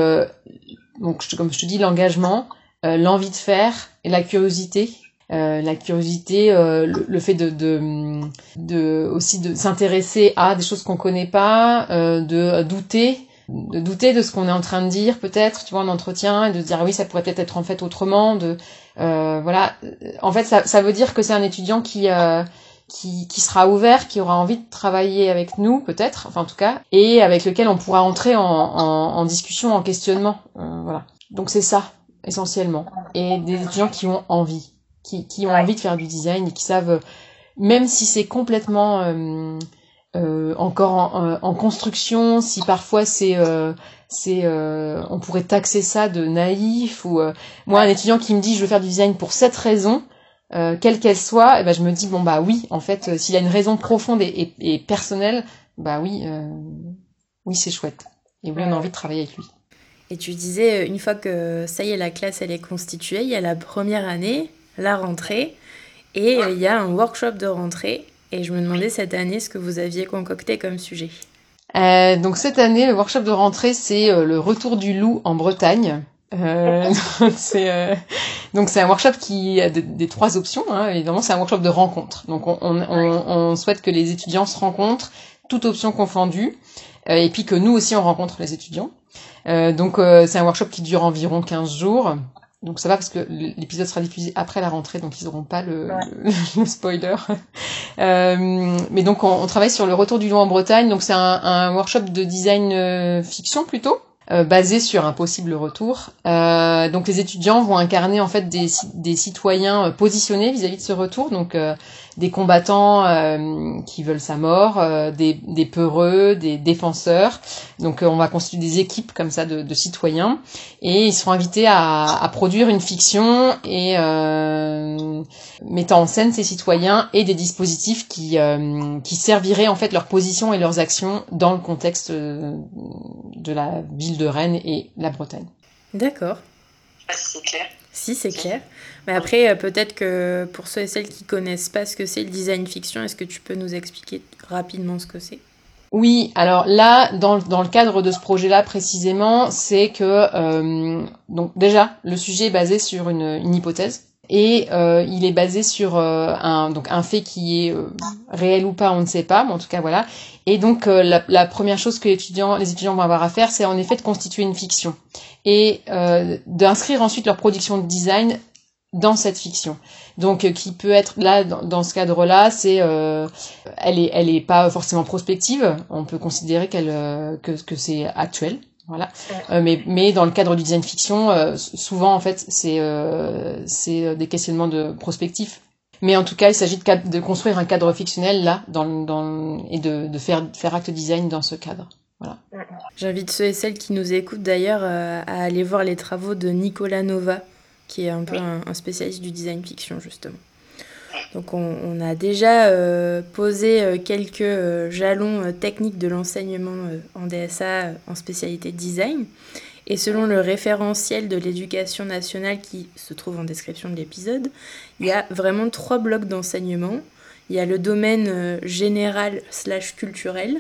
S2: donc comme je te dis l'engagement, l'envie de faire la curiosité. la curiosité, le, fait de, de, de aussi de s'intéresser à des choses qu'on connaît pas, de douter, de douter de ce qu'on est en train de dire peut-être, tu vois, en entretien, et de se dire ah oui ça pourrait peut-être être en fait autrement, de euh, voilà, en fait, ça, ça, veut dire que c'est un étudiant qui, euh, qui, qui sera ouvert, qui aura envie de travailler avec nous, peut-être, enfin en tout cas, et avec lequel on pourra entrer en, en, en discussion, en questionnement. Euh, voilà. Donc c'est ça, essentiellement. Et des étudiants qui ont envie, qui, qui ont envie de faire du design et qui savent, même si c'est complètement euh, encore en, en, construction, si parfois c'est c'est euh, on pourrait taxer ça de naïf ou euh, moi un étudiant qui me dit je veux faire du design pour cette raison euh, quelle qu'elle soit et eh ben je me dis bon bah oui en fait s'il a une raison profonde et, et, personnelle bah oui oui c'est chouette. Et oui on a envie de travailler avec lui.
S1: Et tu disais une fois que ça y est la classe elle est constituée il y a la première année la rentrée et il y a un workshop de rentrée et je me demandais cette année ce que vous aviez concocté comme sujet
S2: euh, donc cette année, le workshop de rentrée, c'est euh, le retour du loup en Bretagne. Euh, c'est euh, donc c'est un workshop qui a des trois options. Hein, évidemment, c'est un workshop de rencontre. Donc on, on, on, souhaite que les étudiants se rencontrent, toute option confondue, et puis que nous aussi on rencontre les étudiants. donc c'est un workshop qui dure environ 15 jours. Donc ça va parce que l'épisode sera diffusé après la rentrée, donc ils n'auront pas le, le, spoiler. euh, mais donc on, on, travaille sur le retour du loup en Bretagne. Donc c'est un, un, workshop de design euh, fiction plutôt. Euh, basé sur un possible retour. Euh, donc les étudiants vont incarner en fait des, des citoyens positionnés vis-à-vis de ce retour, donc euh, des combattants euh, qui veulent sa mort, des, des, peureux, des défenseurs. Donc on va constituer des équipes comme ça de, de citoyens et ils seront invités à, à produire une fiction et mettant en scène ces citoyens et des dispositifs qui, qui serviraient en fait leur position et leurs actions dans le contexte de la ville de Rennes et la Bretagne.
S1: D'accord.
S3: si c'est clair.
S1: Si, c'est clair. Mais après, euh, peut-être que pour ceux et celles qui connaissent pas ce que c'est le design fiction, est-ce que tu peux nous expliquer rapidement ce que c'est?
S2: Oui, alors là, dans, dans, le cadre de ce projet-là précisément, c'est que euh, donc déjà le sujet est basé sur une, une hypothèse et euh, il est basé sur euh, un donc un fait qui est euh, réel ou pas, on ne sait pas, mais en tout cas voilà. Et donc euh, la, la, première chose que les étudiants, les étudiants vont avoir à faire, c'est en effet de constituer une fiction et d'inscrire ensuite leur production de design dans cette fiction. Donc qui peut être là dans, ce cadre-là, c'est elle est elle est pas forcément prospective. On peut considérer qu'elle que que c'est actuel voilà. Euh, mais, mais dans le cadre du design fiction, euh, souvent en fait c'est euh, c'est des questionnements de prospectif. Mais en tout cas, il s'agit de, de, construire un cadre fictionnel là, dans, dans, et de, de faire, faire acte design dans ce cadre. Voilà.
S1: J'invite ceux et celles qui nous écoutent d'ailleurs à aller voir les travaux de Nicolas Nova, qui est un peu un spécialiste du design fiction justement. Donc on, a déjà euh, posé euh, quelques euh, jalons techniques de l'enseignement en DSA en spécialité design. Et selon le référentiel de l'éducation nationale qui se trouve en description de l'épisode, il y a vraiment trois blocs d'enseignement. Il y a le domaine général slash culturel,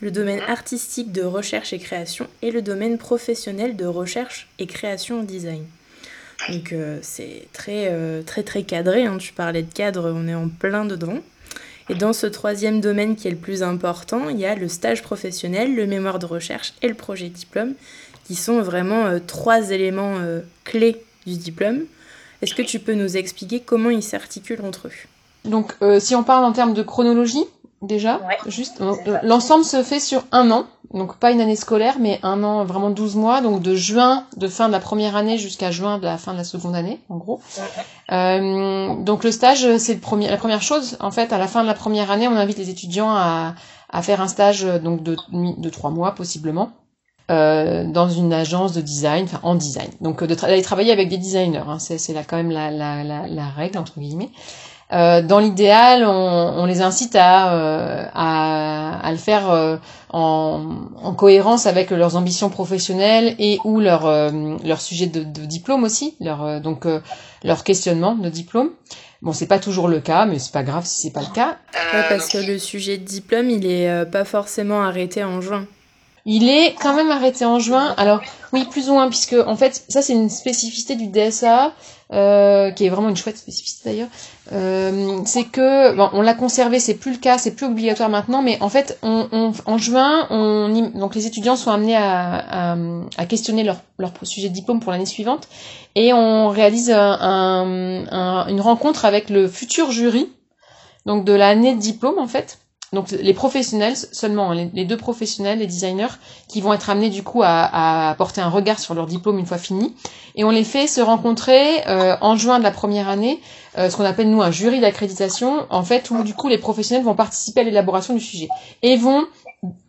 S1: le domaine artistique de recherche et création et le domaine professionnel de recherche et création en design. Donc euh, c'est très, euh, très très cadré. Hein. Tu parlais de cadre, on est en plein dedans. Et dans ce troisième domaine qui est le plus important, il y a le stage professionnel, le mémoire de recherche et le projet diplôme, qui sont vraiment euh, trois éléments clés du diplôme. Est-ce que tu peux nous expliquer comment ils s'articulent entre eux?
S2: Donc si on parle en termes de chronologie, déjà, juste l'ensemble se fait sur un an. donc pas une année scolaire, mais un an, vraiment 12 mois, donc de juin, de fin de la première année jusqu'à juin de la fin de la seconde année, en gros. Euh, donc le stage, c'est le la première chose. En fait, à la fin de la première année, on invite les étudiants à, à faire un stage donc de, de trois mois possiblement. Euh, dans une agence de design, enfin en design. Donc d'aller travailler avec des designers, hein, c'est là quand même la, la, la, la, règle entre guillemets. Euh, dans l'idéal, on, on, les incite à, euh, à, à, le faire euh, en, en, cohérence avec leurs ambitions professionnelles et ou leur, leur sujet de, diplôme aussi, leur, donc leur questionnement de diplôme. Bon, c'est pas toujours le cas, mais c'est pas grave si c'est pas le cas.
S1: Ouais, parce que le sujet de diplôme, il est pas forcément arrêté en juin.
S2: Il est quand même arrêté en juin. Alors oui, plus ou moins, puisque en fait, ça c'est une spécificité du DSA, euh, qui est vraiment une chouette spécificité d'ailleurs. Euh, c'est que bon, on l'a conservé, c'est plus le cas, c'est plus obligatoire maintenant, mais en fait, on, en juin, on, donc les étudiants sont amenés à, questionner leur, sujet de diplôme pour l'année suivante, et on réalise un, une rencontre avec le futur jury, donc de l'année de diplôme en fait donc les professionnels seulement, les, deux professionnels, les designers, qui vont être amenés du coup à, à, porter un regard sur leur diplôme une fois fini, et on les fait se rencontrer euh, en juin de la première année, euh, ce qu'on appelle nous un jury d'accréditation, en fait où du coup les professionnels vont participer à l'élaboration du sujet et vont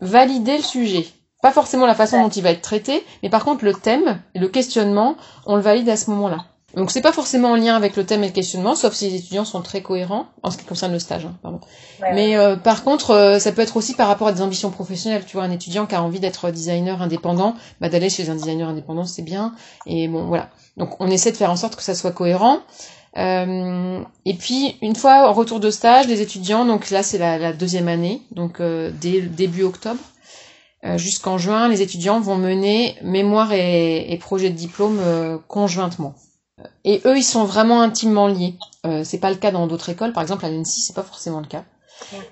S2: valider le sujet. Pas forcément la façon dont il va être traité, mais par contre le thème et le questionnement, on le valide à ce moment-là. Donc c'est pas forcément en lien avec le thème et le questionnement, sauf si les étudiants sont très cohérents en ce qui concerne le stage. Hein, pardon. Mais euh, par contre, euh, ça peut être aussi par rapport à des ambitions professionnelles. Tu vois, un étudiant qui a envie d'être designer indépendant, bah, d'aller chez un designer indépendant, c'est bien. Et bon, voilà. Donc on essaie de faire en sorte que ça soit cohérent. Euh, et puis une fois en retour de stage, les étudiants, donc là c'est la, la, deuxième année, donc dès début octobre jusqu'en juin, les étudiants vont mener mémoire et, et projet de diplôme conjointement. Et eux, ils sont vraiment intimement liés. Euh, c'est pas le cas dans d'autres écoles. Par exemple, à l'ENSI, c'est pas forcément le cas.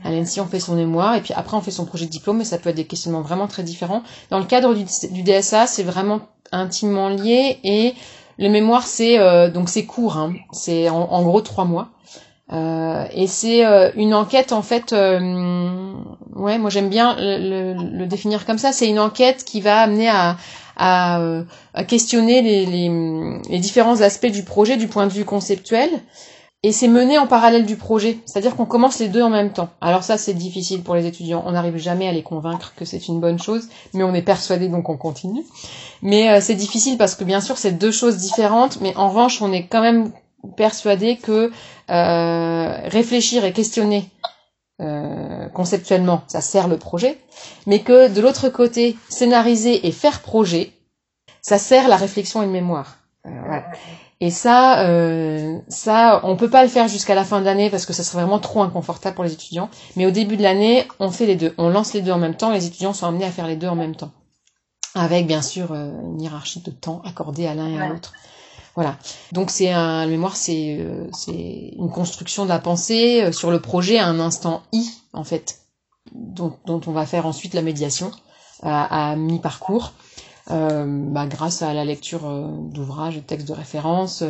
S2: À l'ENSI, on fait son mémoire et puis après, on fait son projet de diplôme, mais ça peut être des questionnements vraiment très différents. Dans le cadre du, DSA, c'est vraiment intimement lié et le mémoire, c'est euh, donc c'est court. Hein. C'est en, gros trois mois. Euh, et c'est euh, une enquête en fait. Euh, ouais, moi j'aime bien le, le, définir comme ça. C'est une enquête qui va amener à, à, euh, à questionner les, différents aspects du projet du point de vue conceptuel. Et c'est mené en parallèle du projet, c'est-à-dire qu'on commence les deux en même temps. Alors ça, c'est difficile pour les étudiants. On n'arrive jamais à les convaincre que c'est une bonne chose, mais on est persuadé donc on continue. Mais euh, c'est difficile parce que bien sûr, c'est deux choses différentes, mais en revanche, on est quand même persuadé que euh, réfléchir et questionner euh, conceptuellement, ça sert le projet, mais que de l'autre côté, scénariser et faire projet, ça sert la réflexion et le mémoire. Euh, et ça, euh, ça, on peut pas le faire jusqu'à la fin de l'année parce que ça serait vraiment trop inconfortable pour les étudiants. Mais au début de l'année, on fait les deux, on lance les deux en même temps. Les étudiants sont amenés à faire les deux en même temps, avec bien sûr une hiérarchie de temps accordée à l'un et à l'autre. Voilà. Donc c'est un le mémoire, c'est euh, c'est une construction de la pensée euh, sur le projet à un instant i en fait, dont, dont on va faire ensuite la médiation à, à mi-parcours. Euh, bah, grâce à la lecture euh, d'ouvrages, de textes de référence,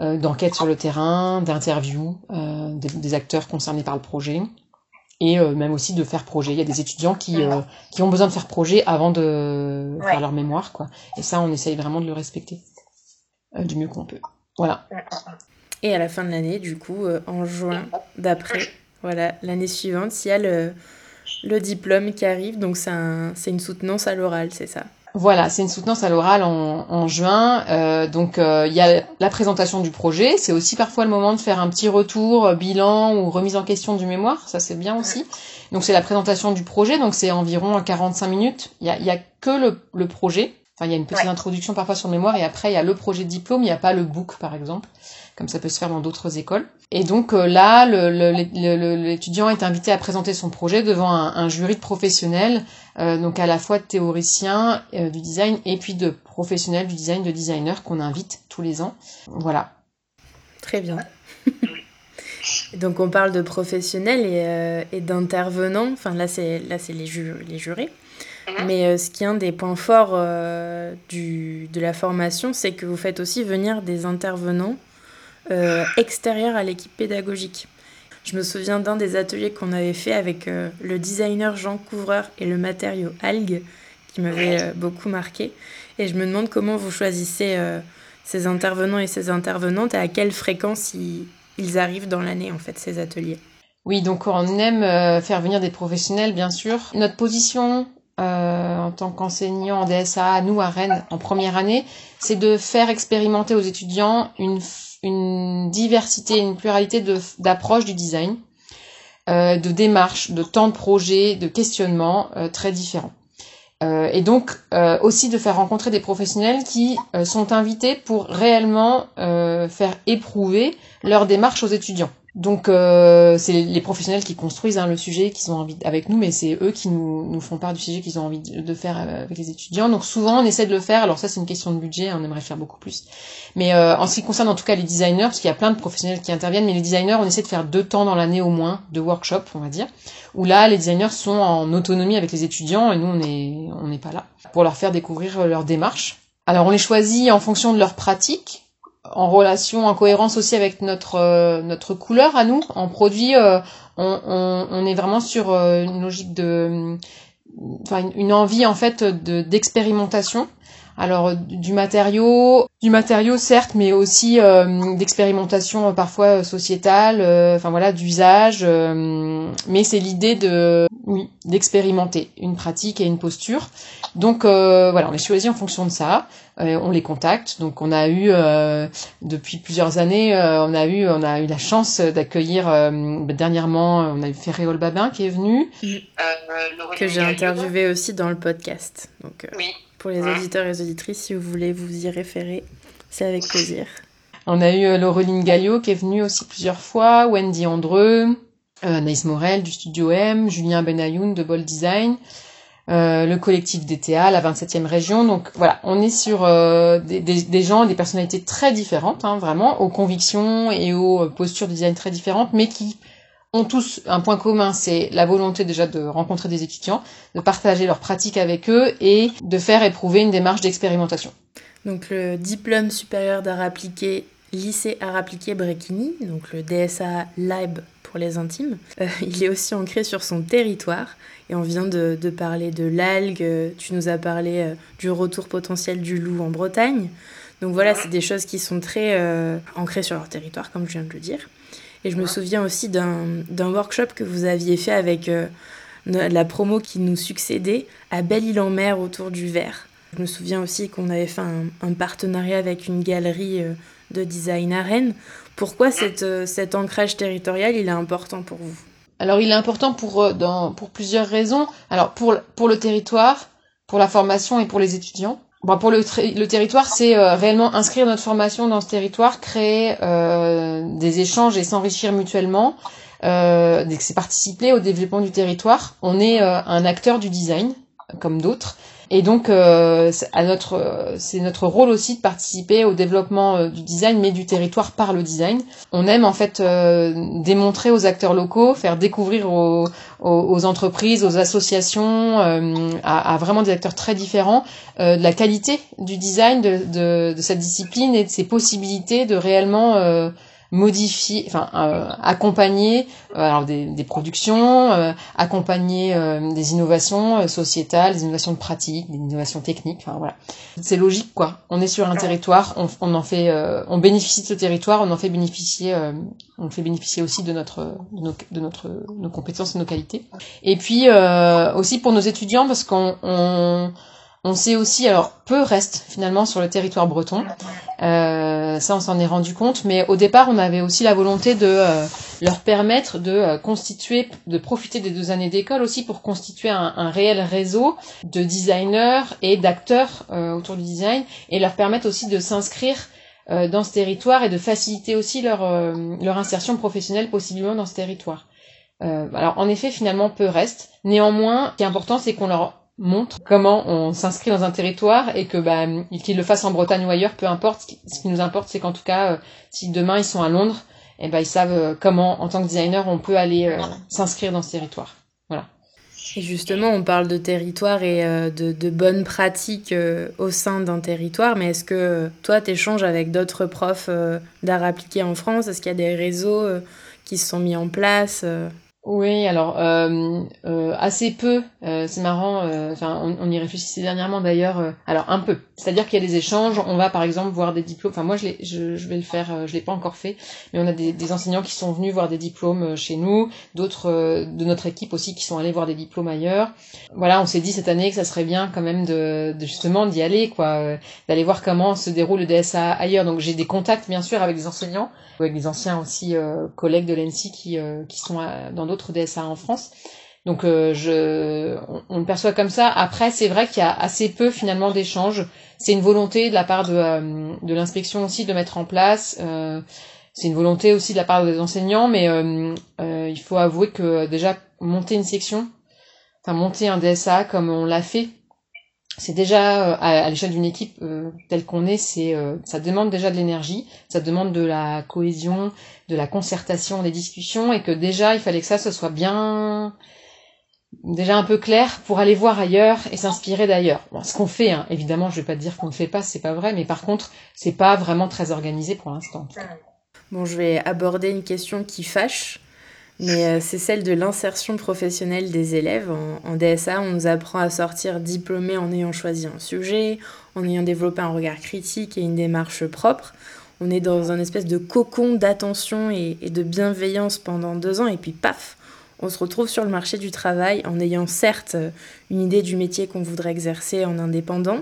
S2: euh, d'enquêtes sur le terrain, d'interviews des, des, acteurs concernés par le projet, et même aussi de faire projet. Il y a des étudiants qui, qui ont besoin de faire projet avant de faire leur mémoire, quoi. Et ça, on essaye vraiment de le respecter. Euh, du mieux qu'on peut. Voilà.
S1: Et à la fin de l'année, du coup, euh, en juin d'après, voilà, l'année suivante, il y a le, le diplôme qui arrive, donc c'est un, une soutenance à l'oral, c'est ça?
S2: Voilà, c'est une soutenance à l'oral en, en, juin. Euh, donc il y a la présentation du projet. C'est aussi parfois le moment de faire un petit retour, bilan ou remise en question du mémoire. Ça c'est bien aussi. Donc c'est la présentation du projet. Donc c'est environ 45 minutes. Il y a, y a, que le, le projet. Enfin, il y a une petite introduction parfois sur le mémoire et après il y a le projet de diplôme, il n'y a pas le book par exemple, comme ça peut se faire dans d'autres écoles. Et donc euh, là, l'étudiant est invité à présenter son projet devant un, jury de professionnels, euh, donc à la fois de théoriciens euh, du design et puis de professionnels du design, de designers qu'on invite tous les ans. Voilà.
S1: Très bien. donc on parle de professionnels et, et d'intervenants. Enfin là c'est là c'est les, les jurés. Mhm. Mais euh, ce qui est un des points forts euh, du, de la formation, c'est que vous faites aussi venir des intervenants euh, extérieurs à l'équipe pédagogique. Je me souviens d'un des ateliers qu'on avait fait avec le designer Jean Couvreur et le matériau Algue, qui m'avait beaucoup marqué. Et je me demande comment vous choisissez ces intervenants et ces intervenantes et à quelle fréquence ils, arrivent dans l'année, en fait, ces ateliers.
S2: Oui, donc on aime euh, faire venir des professionnels, bien sûr. Notre position euh, en tant qu'enseignant en DSA, nous à Rennes, en première année, c'est de faire expérimenter aux étudiants une, une diversité, une pluralité d'approches du design, euh, de démarches, de temps de projet, de questionnements très différents. Euh, et donc euh, aussi de faire rencontrer des professionnels qui euh, sont invités pour réellement faire éprouver leur démarche aux étudiants. Donc euh, c'est les professionnels qui construisent hein, le sujet, qui ont envie avec nous, mais c'est eux qui nous, nous font part du sujet qu'ils ont envie de faire euh, avec les étudiants. Donc souvent on essaie de le faire. Alors ça c'est une question de budget, on aimerait faire beaucoup plus. Mais euh, en ce qui concerne en tout cas les designers, parce qu'il y a plein de professionnels qui interviennent, mais les designers on essaie de faire deux temps dans l'année au moins de workshop, on va dire, où là les designers sont en autonomie avec les étudiants et nous on est on n'est pas là pour leur faire découvrir leur démarche. Alors on les choisit en fonction de leur pratique en relation, en cohérence aussi avec notre euh, notre couleur à nous. En produit, euh, on, est vraiment sur euh, une logique de, enfin une envie en fait de d'expérimentation. Alors du matériau, du matériau certes, mais aussi d'expérimentation parfois sociétale, enfin voilà, d'usage. mais c'est l'idée de, oui, d'expérimenter une pratique et une posture. Donc voilà, on est choisi en fonction de ça. Euh, on les contacte. Donc on a eu euh, depuis plusieurs années, euh, on a eu on a eu la chance d'accueillir dernièrement, on a eu Ferréol Babin qui est venu,
S1: que j'ai interviewé aussi dans le podcast. Donc pour les auditeurs et les auditrices, si vous voulez vous y référer, c'est avec plaisir.
S2: On a eu Laureline Gallio qui est venue aussi plusieurs fois, Wendy Andreux, Anaïs Morel du Studio M, Julien Benayoun de Bold Design. Euh, le collectif DTA, la 27e région. Donc voilà, on est sur euh, des, des, gens, des personnalités très différentes, hein, vraiment, aux convictions et aux euh, postures de design très différentes, mais qui ont tous un point commun, c'est la volonté déjà de rencontrer des étudiants, de partager leurs pratiques avec eux et de faire éprouver une démarche d'expérimentation.
S1: Donc le diplôme supérieur d'art appliqué, lycée art appliqué Brekini, donc le DSA LIBE pour les intimes, il est aussi ancré sur son territoire et on vient de, parler de l'algue, tu nous as parlé euh, du retour potentiel du loup en Bretagne. Donc voilà, c'est des choses qui sont très euh, ancrées sur leur territoire, comme je viens de le dire. Et je me souviens aussi d'un workshop que vous aviez fait avec euh, la promo qui nous succédait à Belle-Île-en-Mer autour du verre. Je me souviens aussi qu'on avait fait un, partenariat avec une galerie de design à Rennes. Pourquoi cet ancrage territorial il est important pour vous?
S2: Alors il est important pour, euh, dans, pour plusieurs raisons. Alors pour, pour le territoire, pour la formation et pour les étudiants. Bon, pour le, le territoire, c'est euh, réellement inscrire notre formation dans ce territoire, créer euh, des échanges et s'enrichir mutuellement. Euh, c'est participer au développement du territoire. On est un acteur du design, comme d'autres. Et donc, euh, à notre, c'est notre rôle aussi de participer au développement euh, du design, mais du territoire par le design. On aime en fait euh, démontrer aux acteurs locaux, faire découvrir aux, aux, entreprises, aux associations, à, à, vraiment des acteurs très différents, de la qualité du design de, de, de, cette discipline et de ses possibilités de réellement modifier, enfin euh, accompagner euh, alors des, des productions, euh, accompagner des innovations sociétales, des innovations de pratique, des innovations techniques. Enfin voilà, c'est logique quoi. On est sur un territoire, on, on en fait, on bénéficie de ce territoire, on en fait bénéficier, on fait bénéficier aussi de notre de nos, de notre nos compétences et nos qualités. Et puis aussi pour nos étudiants parce qu'on on, on sait aussi, alors peu reste finalement sur le territoire breton, euh, ça on s'en est rendu compte, mais au départ on avait aussi la volonté de euh, leur permettre de euh, constituer, de profiter des deux années d'école aussi pour constituer un, réel réseau de designers et d'acteurs autour du design et leur permettre aussi de s'inscrire dans ce territoire et de faciliter aussi leur, leur insertion professionnelle possiblement dans ce territoire. alors en effet finalement peu reste, néanmoins ce qui est important c'est qu'on leur montre comment on s'inscrit dans un territoire et que bah, qu'ils le fassent en Bretagne ou ailleurs, peu importe. Ce qui nous importe, c'est qu'en tout cas, euh, si demain ils sont à Londres, et eh ben ils savent euh, comment, en tant que designer, on peut aller euh, s'inscrire dans ce territoire. Voilà.
S1: Et justement, on parle de territoire et de, de, bonnes pratiques au sein d'un territoire, mais est-ce que toi, tu échanges avec d'autres profs d'art appliqué en France? Est-ce qu'il y a des réseaux qui se sont mis en place
S2: oui, alors euh, euh, assez peu. Euh, c'est marrant. Enfin, on, y réfléchissait dernièrement d'ailleurs. alors un peu. C'est-à-dire qu'il y a des échanges. On va par exemple voir des diplômes. Enfin moi, je, je, je vais le faire. je l'ai pas encore fait, mais on a des, des, enseignants qui sont venus voir des diplômes chez nous. D'autres de notre équipe aussi qui sont allés voir des diplômes ailleurs. Voilà, on s'est dit cette année que ça serait bien quand même de, de justement d'y aller, quoi, d'aller voir comment se déroule le DSA ailleurs. Donc j'ai des contacts bien sûr avec des enseignants, avec des anciens aussi collègues de l'ENSI qui qui sont dans d'autres d'autres DSA en France. Donc euh, on, le perçoit comme ça. Après, c'est vrai qu'il y a assez peu finalement d'échanges. C'est une volonté de la part de, euh, l'inspection aussi de mettre en place. Euh, c'est une volonté aussi de la part des enseignants, mais il faut avouer que déjà monter une section, enfin monter un DSA comme on l'a fait, c'est déjà à, l'échelle d'une équipe telle qu'on est, c'est ça demande déjà de l'énergie, ça demande de la cohésion, de la concertation, des discussions, et que déjà il fallait que ça ce soit bien déjà un peu clair pour aller voir ailleurs et s'inspirer d'ailleurs. Bon, ce qu'on fait, hein, évidemment, je vais pas dire qu'on ne fait pas, c'est pas vrai, mais par contre, c'est pas vraiment très organisé pour l'instant.
S1: Bon, je vais aborder une question qui fâche, mais euh, c'est celle de l'insertion professionnelle des élèves. En, en, DSA, on nous apprend à sortir diplômés en ayant choisi un sujet, en ayant développé un regard critique et une démarche propre on est dans un espèce de cocon d'attention et, de bienveillance pendant deux ans, et puis paf, on se retrouve sur le marché du travail en ayant certes une idée du métier qu'on voudrait exercer en indépendant,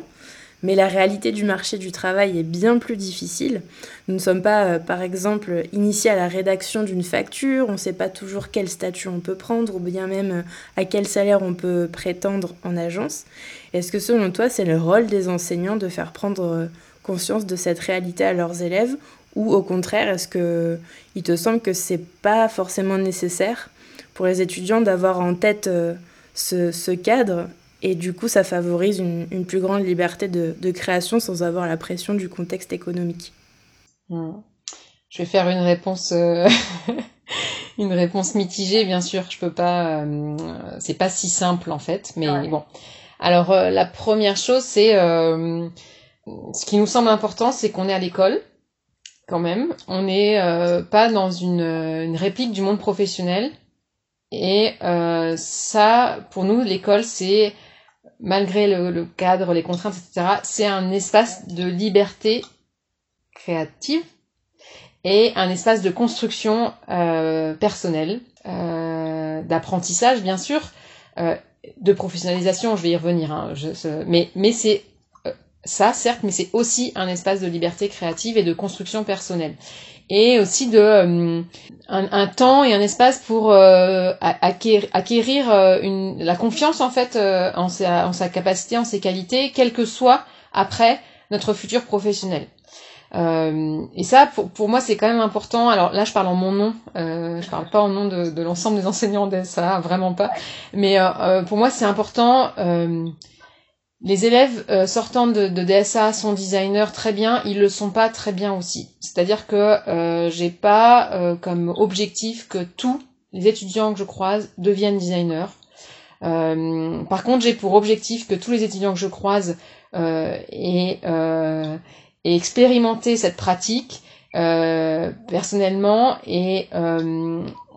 S1: mais la réalité du marché du travail est bien plus difficile. Nous ne sommes pas, euh, par exemple, initiés à la rédaction d'une facture, on ne sait pas toujours quel statut on peut prendre, ou bien même euh, à quel salaire on peut prétendre en agence. Est-ce que selon toi, c'est le rôle des enseignants de faire prendre euh, conscience de cette réalité à leurs élèves ou au contraire, est-ce que il te semble que c'est pas forcément nécessaire pour les étudiants d'avoir en tête ce, cadre et du coup ça favorise une, plus grande liberté de, création sans avoir la pression du contexte économique
S2: hmm. Je vais faire une réponse euh, une réponse mitigée bien sûr, je peux pas euh, c'est pas si simple en fait, mais bon. Alors la première chose c'est ce qui nous semble important, c'est qu'on est à l'école, quand même. On n'est euh, pas dans une, une, réplique du monde professionnel. Et euh, ça, pour nous, l'école, c'est, malgré le, cadre, les contraintes, etc., c'est un espace de liberté créative et un espace de construction euh, personnelle, euh, d'apprentissage, bien sûr, euh, de professionnalisation, je vais y revenir, hein, mais c'est ça, certes, mais c'est aussi un espace de liberté créative et de construction personnelle. Et aussi de euh, un, temps et un espace pour euh, acquérir, euh, une, la confiance en fait en sa, en, sa, capacité, en ses qualités, quel que soit après notre futur professionnel. et ça, pour, pour moi, c'est quand même important. Alors là, je parle en mon nom. Euh, je parle pas en nom de, de l'ensemble des enseignants ça vraiment pas. Mais pour moi, c'est important les élèves euh, sortant de, DSA sont designers très bien, ils le sont pas très bien aussi. C'est-à-dire que euh, j'ai pas euh, comme objectif que tous les étudiants que je croise deviennent designers. Euh, par contre, j'ai pour objectif que tous les étudiants que je croise aient, aient, expérimenté cette pratique personnellement et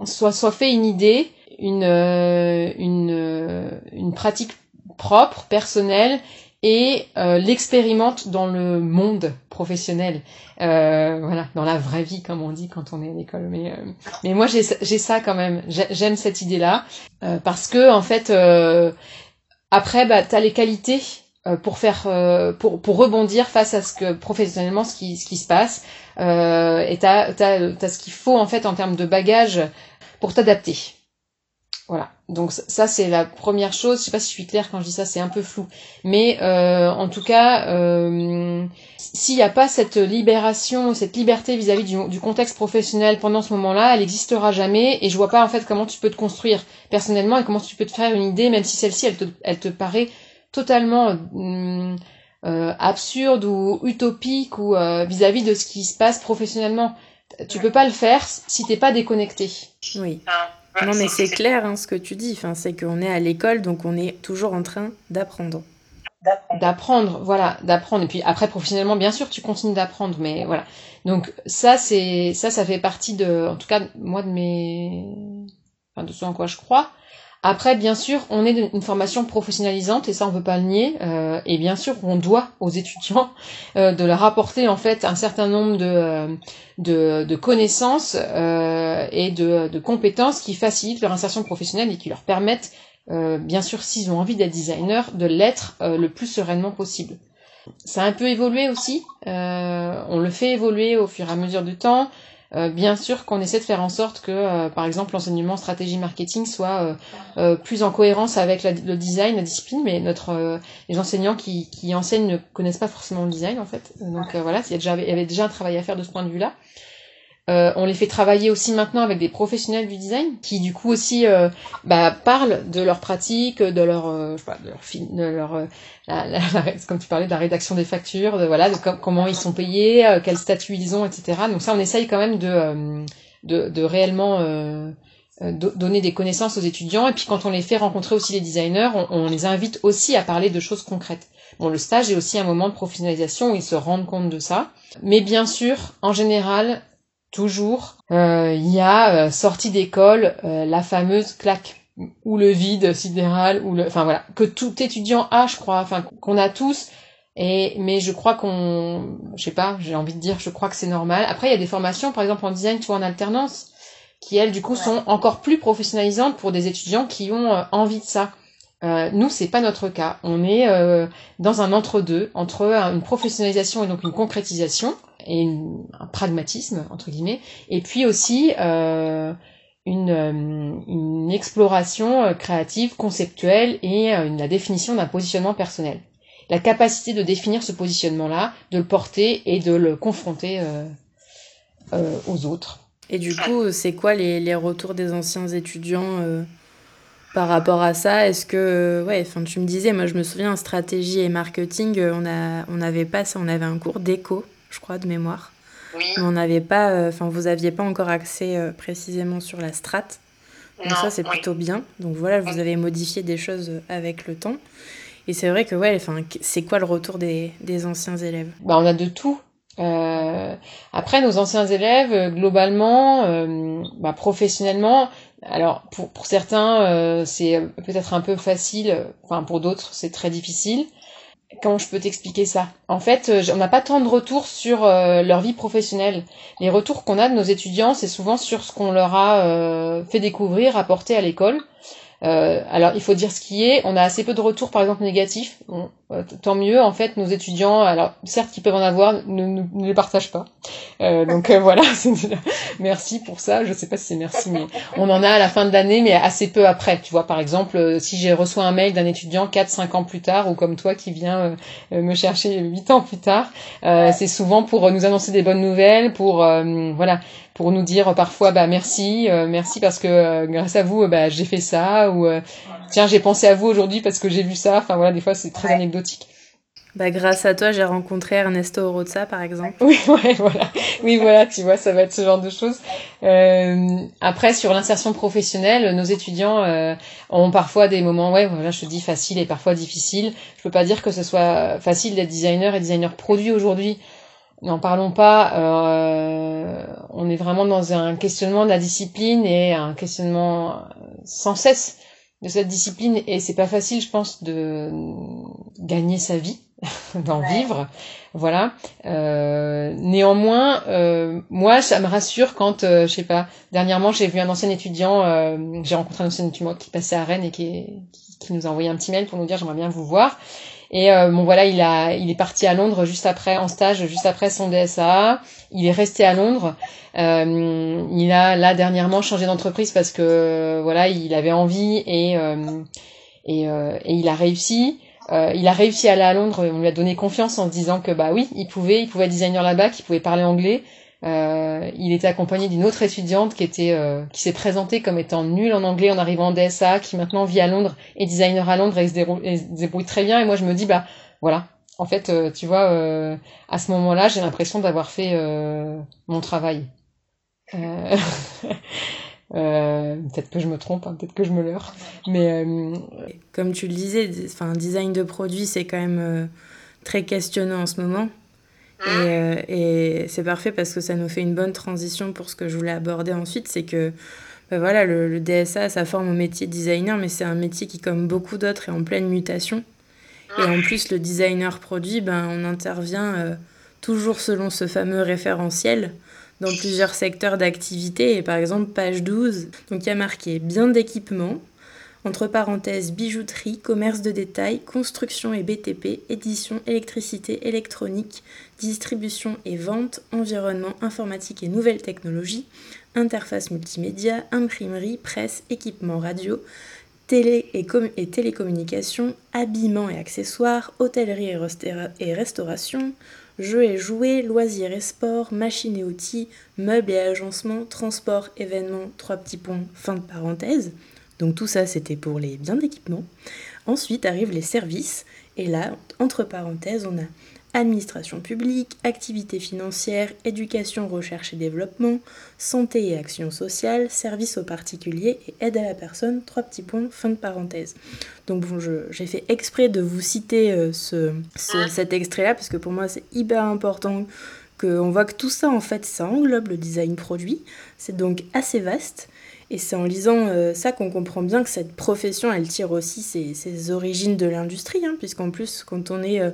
S2: soit soit fait une idée, une une une pratique propre, personnel, et euh, l'expérimente dans le monde professionnel, euh, voilà, dans la vraie vie comme on dit quand on est à l'école. Mais euh, mais moi j'ai ça quand même. J'aime cette idée là euh, parce que en fait après bah t'as les qualités pour faire pour pour rebondir face à ce que professionnellement ce qui ce qui se passe et t'as t'as t'as ce qu'il faut en fait en termes de bagage pour t'adapter. Voilà. Donc ça c'est la première chose. Je sais pas si je suis claire quand je dis ça, c'est un peu flou. Mais euh, en tout cas, euh, s'il n'y a pas cette libération, cette liberté vis-à-vis du, contexte professionnel pendant ce moment-là, elle n'existera jamais. Et je vois pas en fait comment tu peux te construire personnellement et comment tu peux te faire une idée, même si celle-ci elle te, elle te paraît totalement euh, euh absurde ou utopique ou euh, vis-à-vis -vis de ce qui se passe professionnellement. Tu peux pas le faire si t'es pas déconnecté.
S1: Oui. Ah non, mais c'est clair hein, ce que tu dis. Enfin, c'est qu'on est à l'école, donc on est toujours en train d'apprendre.
S2: d'apprendre voilà d'apprendre. Et puis après professionnellement bien sûr tu continues d'apprendre mais voilà. Donc ça c'est ça ça fait partie de en tout cas moi de mes enfin de ce en quoi je crois après bien sûr on est une formation professionnalisante et ça on peut pas le nier euh, et bien sûr on doit aux étudiants euh, de leur apporter en fait un certain nombre de euh, de, de, connaissances euh, et de, de compétences qui facilitent leur insertion professionnelle et qui leur permettent euh, bien sûr s'ils ont envie d'être designer, de l'être euh, le plus sereinement possible. Ça a un peu évolué aussi, on le fait évoluer au fur et à mesure du temps. Bien sûr qu'on essaie de faire en sorte que, par exemple, l'enseignement stratégie marketing soit plus en cohérence avec le design, la discipline, mais notre les enseignants qui, qui, enseignent ne connaissent pas forcément le design en fait. Donc voilà, il y, déjà, il y avait déjà un travail à faire de ce point de vue-là. Euh, on les fait travailler aussi maintenant avec des professionnels du design qui du coup aussi euh, bah, parlent de leur pratique, de leur, euh, je sais pas, de leur, de leur la, la, comme tu parlais de la rédaction des factures, de voilà, de comment ils sont payés, quel statut ils ont, etc. Donc ça, on essaye quand même de de, de, réellement donner des connaissances aux étudiants et puis quand on les fait rencontrer aussi les designers, on, on les invite aussi à parler de choses concrètes. Bon, le stage est aussi un moment de professionnalisation où ils se rendent compte de ça. Mais bien sûr, en général, toujours, euh, il y a euh, sortie d'école euh, la fameuse claque ou le vide sidéral ou le, enfin voilà, que tout étudiant a, je crois, enfin qu'on a tous. Et mais je crois qu'on, je sais pas, j'ai envie de dire, je crois que c'est normal. Après, il y a des formations, par exemple en design, vois, en alternance, qui elles, du coup, sont encore plus professionnalisantes pour des étudiants qui ont envie de ça. Euh, nous, c'est pas notre cas. On est dans un entre-deux, entre une professionnalisation et donc une concrétisation et un pragmatisme entre guillemets, et puis aussi euh, une, euh, une, exploration euh, créative, conceptuelle et la définition d'un positionnement personnel. La capacité de définir ce positionnement-là, de le porter et de le confronter aux autres.
S1: Et du coup, c'est quoi les, retours des anciens étudiants par rapport à ça Est-ce que, ouais, enfin, tu me disais, moi je me souviens en stratégie et marketing, on a, on avait pas ça, on avait un cours d'écho je crois, de mémoire. Oui. on n'avait pas, euh, enfin, vous aviez pas encore accès euh, précisément sur la strate. Donc ça, c'est plutôt bien. Donc voilà, vous avez modifié des choses euh, avec le temps. Et c'est vrai que, ouais, enfin, c'est quoi le retour des, des anciens élèves?
S2: Bah, On a de tout. après, nos anciens élèves, globalement, bah, professionnellement, alors pour, pour certains, c'est peut-être un peu facile, enfin pour d'autres, c'est très difficile comment je peux t'expliquer ça? En fait, euh, on n'a pas tant de retours sur euh, leur vie professionnelle. Les retours qu'on a de nos étudiants, c'est souvent sur ce qu'on leur a euh, fait découvrir, apporté à l'école. Alors, il faut dire ce qui est. On a assez peu de retours, par exemple, négatifs. Euh, tant mieux. En fait nos étudiants alors certes qu'ils peuvent en avoir ne, ne, ne les partagent pas. Euh, donc euh, voilà. Merci pour ça. Je sais pas si c'est merci mais on en a à la fin de l'année mais assez peu après. Tu vois par exemple euh, si j'ai reçu un mail d'un étudiant 4 5 ans plus tard ou comme toi qui vient me chercher 8 ans plus tard c'est souvent pour nous annoncer des bonnes nouvelles pour voilà pour nous dire parfois bah merci merci parce que grâce à vous bah j'ai fait ça ou tiens j'ai pensé à vous aujourd'hui parce que j'ai vu ça enfin voilà des fois c'est très anecdotique
S1: bah, grâce à toi, j'ai rencontré Ernesto Oroza, par exemple.
S2: Oui, ouais, voilà. Oui, voilà, tu vois, ça va être ce genre de choses. Euh, après, sur l'insertion professionnelle, nos étudiants euh, ont parfois des moments, ouais, voilà, je te dis facile et parfois difficile. Je peux pas dire que ce soit facile d'être designer et designer produit aujourd'hui. N'en parlons pas. Euh, on est vraiment dans un questionnement de la discipline et un questionnement sans cesse de cette discipline. Et c'est pas facile je pense de gagner sa vie d'en vivre. Voilà. Euh, néanmoins euh, moi ça me rassure quand euh, je sais pas dernièrement j'ai vu un ancien étudiant euh, j'ai rencontré un ancien étudiant qui passait à Rennes et qui, qui, qui, nous a envoyé un petit mail pour nous dire j'aimerais bien vous voir et euh, bon voilà, il a, il est parti à Londres juste après en stage, juste après son DSA. Il est resté à Londres. Euh, il a là dernièrement changé d'entreprise parce que voilà, il avait envie et euh, et, euh, et, il a réussi. Il a réussi à aller à Londres. On lui a donné confiance en se disant que bah oui, il pouvait, il pouvait être designer là-bas, qu'il pouvait parler anglais. Euh, il était accompagné d'une autre étudiante qui était euh, qui s'est présentée comme étant nulle en anglais en arrivant en DSA, qui maintenant vit à Londres et designer à Londres et se, débrouille très bien. Et moi je me dis bah voilà, en fait euh, tu vois euh, à ce moment-là j'ai l'impression d'avoir fait mon travail. peut-être que je me trompe, hein, peut-être que je me leurre. Mais
S1: comme tu le disais, enfin design de produit, c'est quand même très questionnant en ce moment. Et, et c'est parfait parce que ça nous fait une bonne transition pour ce que je voulais aborder ensuite, c'est que bah voilà, le, DSA, ça forme au métier de designer, mais c'est un métier qui, comme beaucoup d'autres, est en pleine mutation. Et en plus, le designer produit, ben, on intervient euh, toujours selon ce fameux référentiel dans plusieurs secteurs d'activité. Et par exemple, page 12, donc il y a marqué bien d'équipement, entre parenthèses bijouterie, commerce de détail, construction et BTP, édition, électricité, électronique, distribution et vente, environnement, informatique et nouvelles technologies, interface multimédia, imprimerie, presse, équipement radio, télé et, télécommunications, habillement et accessoires, hôtellerie et, restauration, jeux et jouets, loisirs et sports, machines et outils, meubles et agencements, transport, événements, trois petits points, fin de parenthèse. Donc tout ça c'était pour les biens d'équipement. Ensuite arrivent les services et là, entre parenthèses, on a administration publique, activités financières, éducation, recherche et développement, santé et action sociale, services aux particuliers et aide à la personne, trois petits points, fin de parenthèse. Donc bon, j'ai fait exprès de vous citer euh, ce, cet extrait-là, parce que pour moi c'est hyper important qu'on voit que tout ça, en fait, ça englobe le design produit. C'est donc assez vaste. Et c'est en lisant euh, ça qu'on comprend bien que cette profession, elle tire aussi ses, origines de l'industrie, hein, puisqu'en plus, quand on est... Euh,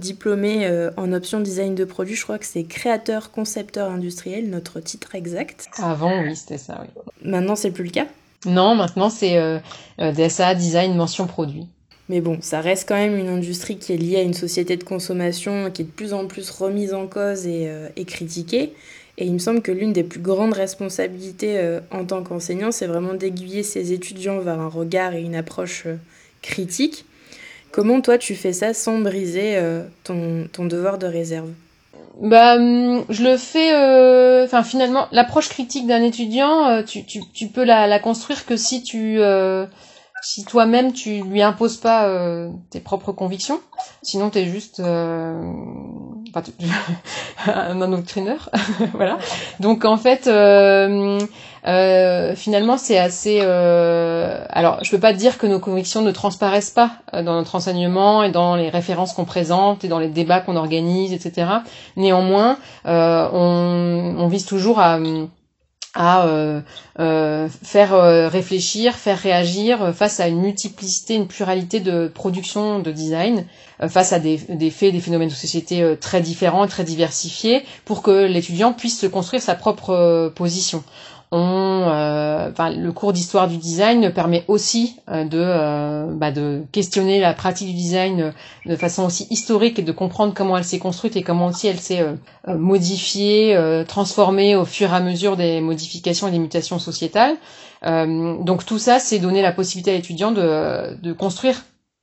S1: diplômé euh, en option design de produit. Je crois que c'est créateur, concepteur industriel, notre titre exact.
S2: Avant, oui, c'était ça, oui.
S1: Maintenant, c'est plus le cas?
S2: Non, maintenant, c'est euh, euh DSA, design, mention produit.
S1: Mais bon, ça reste quand même une industrie qui est liée à une société de consommation qui est de plus en plus remise en cause et, euh, et critiquée. Et il me semble que l'une des plus grandes responsabilités en tant qu'enseignant, c'est vraiment d'aiguiller ses étudiants vers un regard et une approche critique Comment toi tu fais ça sans briser euh, ton, ton, devoir de réserve?
S2: Bah, hum, je le fais. Euh, enfin, finalement, l'approche critique d'un étudiant, euh, tu, tu, tu, peux la, la, construire que si tu, si toi-même tu lui imposes pas tes propres convictions. Sinon, t'es juste enfin, un endoctrineur, voilà. Donc en fait, euh, finalement, c'est assez. Euh... Alors, je peux pas dire que nos convictions ne transparaissent pas euh, dans notre enseignement et dans les références qu'on présente et dans les débats qu'on organise, etc. Néanmoins, euh, on, on, vise toujours à à euh, euh, faire euh, réfléchir, faire réagir face à une multiplicité, une pluralité de production de design, face à des, des, faits, des phénomènes de société très différents, très diversifiés, pour que l'étudiant puisse se construire sa propre position on, euh, le cours d'histoire du design permet aussi euh, de, euh, bah, de questionner la pratique du design de façon aussi historique et de comprendre comment elle s'est construite et comment aussi elle s'est modifiée, transformée au fur et à mesure des modifications et des mutations sociétales. donc tout ça, c'est donner la possibilité à l'étudiant de, de construire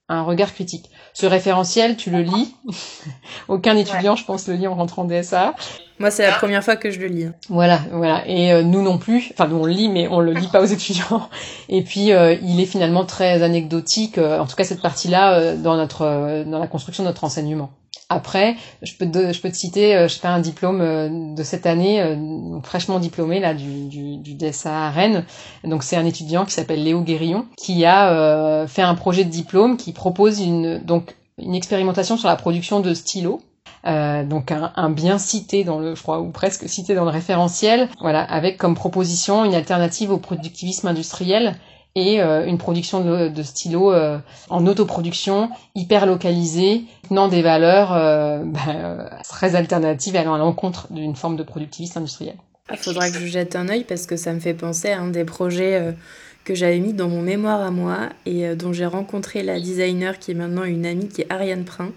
S2: un regard critique. Ce référentiel, tu le lis. Aucun étudiant, je pense, le lit en rentrant DSA.
S1: Moi, c'est la première fois que je le lis. Hein.
S2: Voilà, voilà. Et euh, nous non plus. Enfin, nous on le lit, mais on le lit pas aux étudiants. Et puis, euh, il est finalement très anecdotique. Euh, en tout cas, cette partie-là dans notre dans la construction de notre enseignement. Après, je peux te, je peux te citer, je fais un diplôme de cette année, donc fraîchement diplômé là du, du, du DSA à Rennes. Donc c'est un étudiant qui s'appelle Léo Guérillon qui a fait un projet de diplôme qui propose une donc une expérimentation sur la production de stylos euh, donc un, bien cité dans le, je crois, ou presque cité dans le référentiel, voilà, avec comme proposition une alternative au productivisme industriel et euh, une production de, de stylos euh, en autoproduction, hyper localisée, tenant des valeurs ben, très alternatives et allant à l'encontre d'une forme de productivisme industriel.
S1: Il faudra que je jette un œil parce que ça me fait penser à un des projets que j'avais mis dans mon mémoire à moi et dont j'ai rencontré la designer qui est maintenant une amie qui est Ariane Prin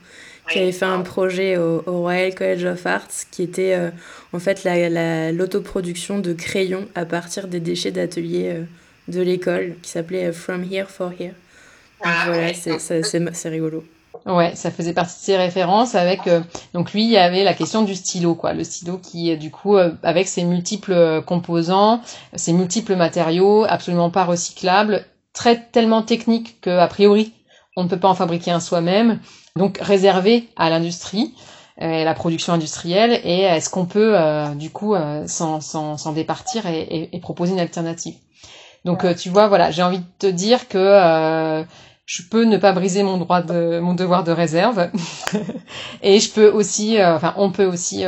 S1: qui avait fait un projet au, Royal College of Arts qui était euh, en fait l'autoproduction de crayons à partir des déchets d'atelier euh, de l'école qui s'appelait euh, From Here for Here. Donc ah, voilà, c'est rigolo.
S2: Ouais, ça faisait partie de ses références avec donc lui il y avait la question du stylo quoi, le stylo qui du coup avec ses multiples composants, ses multiples matériaux absolument pas recyclables, très tellement technique que a priori on ne peut pas en fabriquer un soi-même donc réservé à l'industrie et la production industrielle et est-ce qu'on peut euh, du coup euh, s'en départir et, proposer une alternative? Donc tu vois, voilà, j'ai envie de te dire que je peux ne pas briser mon droit de mon devoir de réserve. Et je peux aussi enfin on peut aussi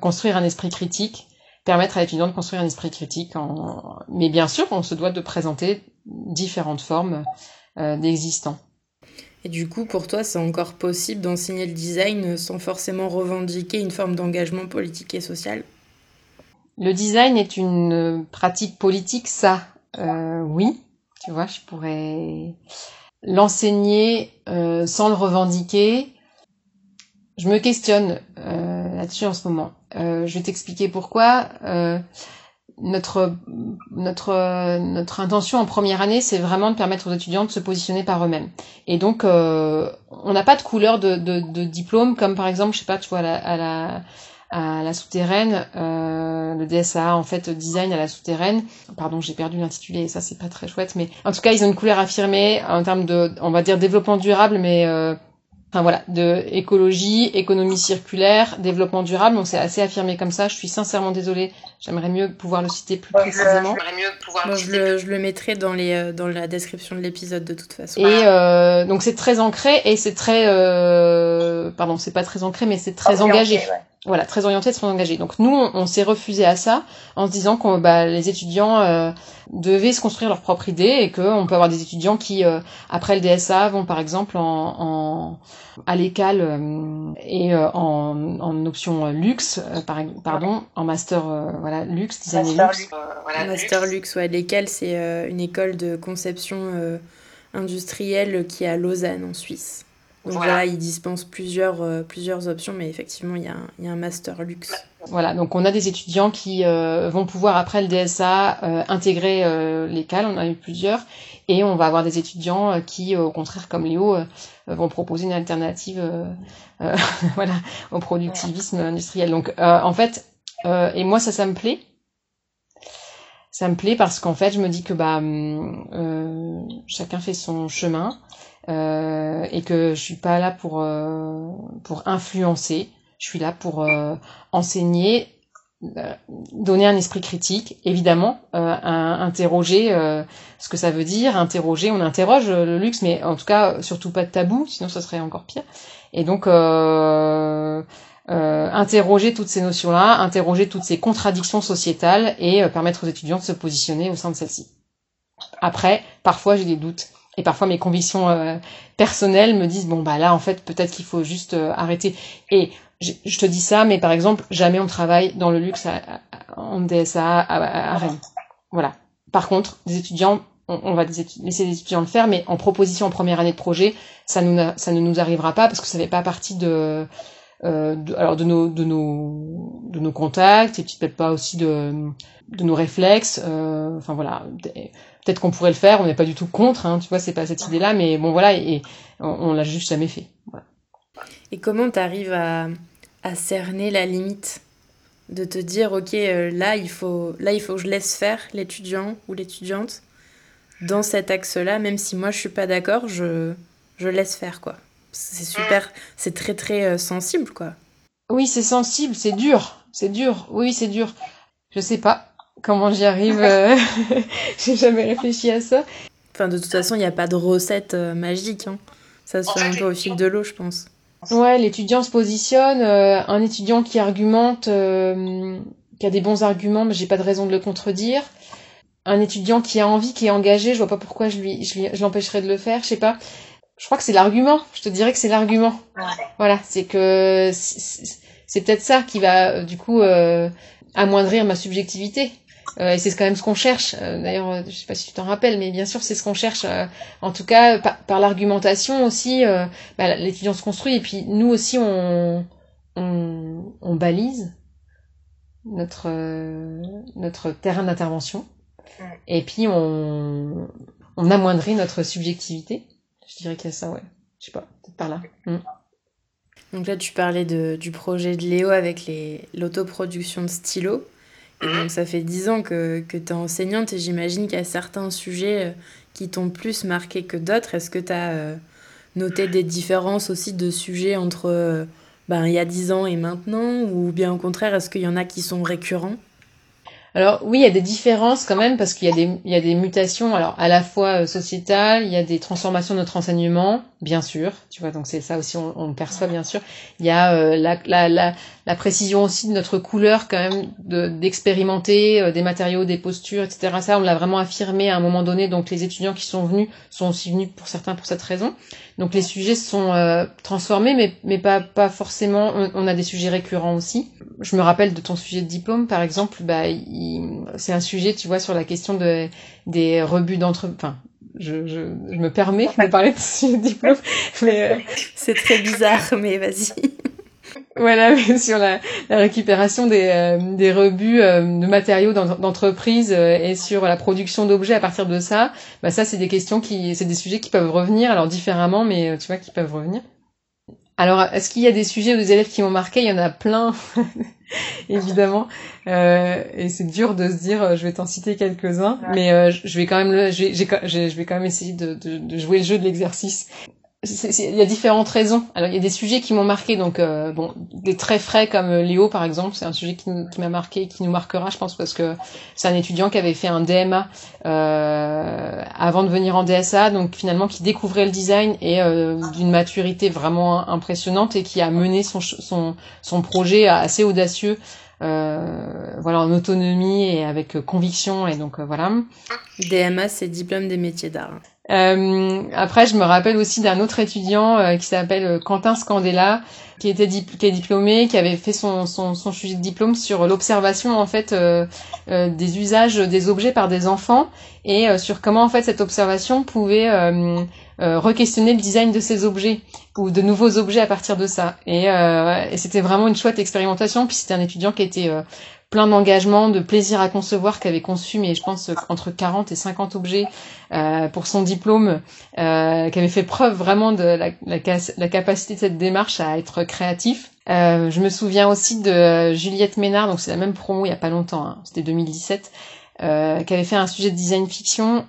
S2: construire un esprit critique permettre à l'étudiant de construire un esprit critique en... mais bien sûr on se doit de présenter différentes formes d'existants
S1: et du coup, pour toi, c'est encore possible d'enseigner le design sans forcément revendiquer une forme d'engagement politique et social?
S2: Le design est une pratique politique, ça, euh, oui. Tu vois, je pourrais l'enseigner euh, sans le revendiquer. Je me questionne euh, là-dessus en ce moment. je vais t'expliquer pourquoi notre notre notre intention en première année, c'est vraiment de permettre aux étudiants de se positionner par eux-mêmes. Et donc, euh, on n'a pas de couleur de, de, de, diplôme, comme par exemple, je sais pas, tu vois, à la, à la, à la souterraine, euh, le DSA en fait design à la souterraine. Pardon, j'ai perdu l'intitulé, ça c'est pas très chouette, mais en tout cas, ils ont une couleur affirmée en termes de, on va dire développement durable, mais euh, enfin voilà, de écologie, économie circulaire, développement durable. Donc c'est assez affirmé comme ça. Je suis sincèrement désolée. J'aimerais mieux pouvoir le citer plus précisément.
S1: je, le, je le mettrai dans les euh, dans la description de l'épisode de toute façon.
S2: Et euh, donc c'est très ancré et c'est très euh, pardon, c'est pas très ancré mais c'est très engagé. Voilà, très orienté, très engagé. Donc nous, on, s'est refusé à ça en se disant que bah, les étudiants euh, devaient se construire leur propre idée et qu'on peut avoir des étudiants qui, euh, après le DSA, vont par exemple en, en à l'écale euh, et en, en, option luxe, par, pardon, en master voilà luxe, design master luxe.
S1: Voilà, master luxe, ouais, l'écale c'est une école de conception industrielle qui est à Lausanne en Suisse. Donc voilà, ils dispensent plusieurs, euh, plusieurs options, mais effectivement, il y, a un, y a un master luxe.
S2: Voilà, donc on a des étudiants qui euh, vont pouvoir, après le DSA, euh, intégrer les CAL, on en a eu plusieurs, et on va avoir des étudiants qui, au contraire, comme Léo, vont proposer une alternative voilà, au productivisme industriel. Donc, en fait, et moi, ça, ça me plaît. Ça me plaît parce qu'en fait, je me dis que bah, hum, chacun fait son chemin. Euh, et que je suis pas là pour euh, pour influencer. Je suis là pour euh, enseigner, donner un esprit critique, évidemment, interroger ce que ça veut dire, interroger. On interroge le luxe, mais en tout cas surtout pas de tabou, sinon ça serait encore pire. Et donc interroger toutes ces notions-là, interroger toutes ces contradictions sociétales et permettre aux étudiants de se positionner au sein de celles-ci. Après, parfois j'ai des doutes et parfois mes convictions euh, personnelles me disent bon bah là en fait peut-être qu'il faut juste euh, arrêter. Et je, te dis ça, mais par exemple jamais on travaille dans le luxe en DSA à, Rennes. Voilà. Par contre, des étudiants, on, va laisser les étudiants le faire, mais en proposition en première année de projet, ça, nous, ça ne nous arrivera pas parce que ça fait pas partie de, euh, alors de nos de nos de nos contacts et peut-être pas aussi de de nos réflexes euh, enfin voilà peut-être qu'on pourrait le faire on n'est pas du tout contre hein, tu vois c'est pas cette idée là mais bon voilà et, on, l'a juste jamais fait
S1: et comment tu arrives à, à cerner la limite de te dire ok euh, là il faut là il faut que je laisse faire l'étudiant ou l'étudiante dans cet axe là même si moi je suis pas d'accord je je laisse faire quoi c'est super, c'est très très euh, sensible quoi.
S2: Oui, c'est sensible, c'est dur, c'est dur. Oui, c'est dur. Je sais pas comment j'y arrive. Euh, j'ai jamais réfléchi à ça.
S1: Enfin, de toute façon, il n'y a pas de recette euh, magique. Hein. Ça se fait un peu au fil de l'eau, je pense.
S2: Ouais, l'étudiant se positionne. un étudiant qui argumente, qui a des bons arguments, mais j'ai pas de raison de le contredire. Un étudiant qui a envie, qui est engagé, je vois pas pourquoi je lui, je l'empêcherais de le faire. Je sais pas je crois que c'est l'argument. Je te dirais que c'est l'argument. Voilà, c'est que c'est peut-être ça qui va euh, du coup euh, amoindrir ma subjectivité. Euh, et c'est quand même ce qu'on cherche. D'ailleurs, je sais pas si tu t'en rappelles, mais bien sûr, c'est ce qu'on cherche. en tout cas, par, l'argumentation aussi, bah, l'étudiant se construit et puis nous aussi, on, on, on balise notre notre terrain d'intervention. Et puis on, on amoindrit notre subjectivité. Je dirais qu'il y a ça, ouais. Je sais pas, peut-être par là. Mm.
S1: Donc là, tu parlais de, du projet de Léo avec l'autoproduction de stylos. Donc, ça fait dix ans que, que tu es enseignante et j'imagine qu'il y a certains sujets euh, qui t'ont plus marqué que d'autres. Est-ce que tu as euh, noté des différences aussi de sujets entre euh, ben, il y a dix ans et maintenant? Ou bien au contraire, est-ce qu'il y en a qui sont récurrents?
S2: Alors oui, il y a des différences quand même parce qu'il y a des il y a des mutations alors à la fois sociétales, il y a des transformations de notre enseignement, bien sûr, tu vois donc c'est ça aussi on, on, perçoit bien sûr. Il y a euh, la, la, la, la, précision aussi de notre couleur quand même d'expérimenter euh, des matériaux, des postures, etc. Ça on l'a vraiment affirmé à un moment donné donc les étudiants qui sont venus sont aussi venus pour certains pour cette raison. Donc les sujets sont transformés mais mais pas pas forcément on, on, a des sujets récurrents aussi. Je me rappelle de ton sujet de diplôme par exemple, bah c'est un sujet, tu vois, sur la question de, des rebuts d'entre... Enfin, je, je, je, me permets de parler de ce diplôme, mais...
S1: Euh, c'est très bizarre, mais vas-y.
S2: Voilà, sur la, la récupération des, euh, des rebuts euh, de matériaux d'entreprise et sur la production d'objets à partir de ça, bah ça c'est des questions qui, c'est des sujets qui peuvent revenir, alors différemment, mais tu vois, qui peuvent revenir. Alors, est-ce qu'il y a des sujets ou des élèves qui m'ont marqué? Il y en a plein, évidemment. Euh, et c'est dur de se dire, euh, je vais t'en citer quelques-uns, mais euh, je vais quand même, le, je vais quand même essayer de, de, de jouer le jeu de l'exercice il y a différentes raisons. Alors il y a des sujets qui m'ont marqué, donc euh, bon, des très frais comme euh, Léo par exemple, c'est un sujet qui, m'a marqué, qui nous marquera, je pense, parce que c'est un étudiant qui avait fait un DMA euh, avant de venir en DSA, donc finalement qui découvrait le design et euh, d'une maturité vraiment impressionnante et qui a mené son projet assez audacieux. Euh, voilà en autonomie et avec conviction et donc voilà.
S1: DMA c'est diplôme des métiers d'art.
S2: Euh, après, je me rappelle aussi d'un autre étudiant euh, qui s'appelle euh, Quentin Scandella, qui était est diplômé, qui avait fait son, son, son sujet de diplôme sur l'observation en fait euh, des usages des objets par des enfants et sur comment en fait cette observation pouvait re-questionner le design de ces objets ou de nouveaux objets à partir de ça. Et, et c'était vraiment une chouette expérimentation. Puis c'était un étudiant qui était plein d'engagement, de plaisir à concevoir, qui avait conçu, mais je pense entre 40 et 50 objets euh, pour son diplôme, euh, qui fait preuve vraiment de la, capacité de cette démarche à être créatif. Euh, je me souviens aussi de Juliette Ménard, donc c'est la même promo il y a pas longtemps, hein, c'était 2017, euh, qui avait fait un sujet de design fiction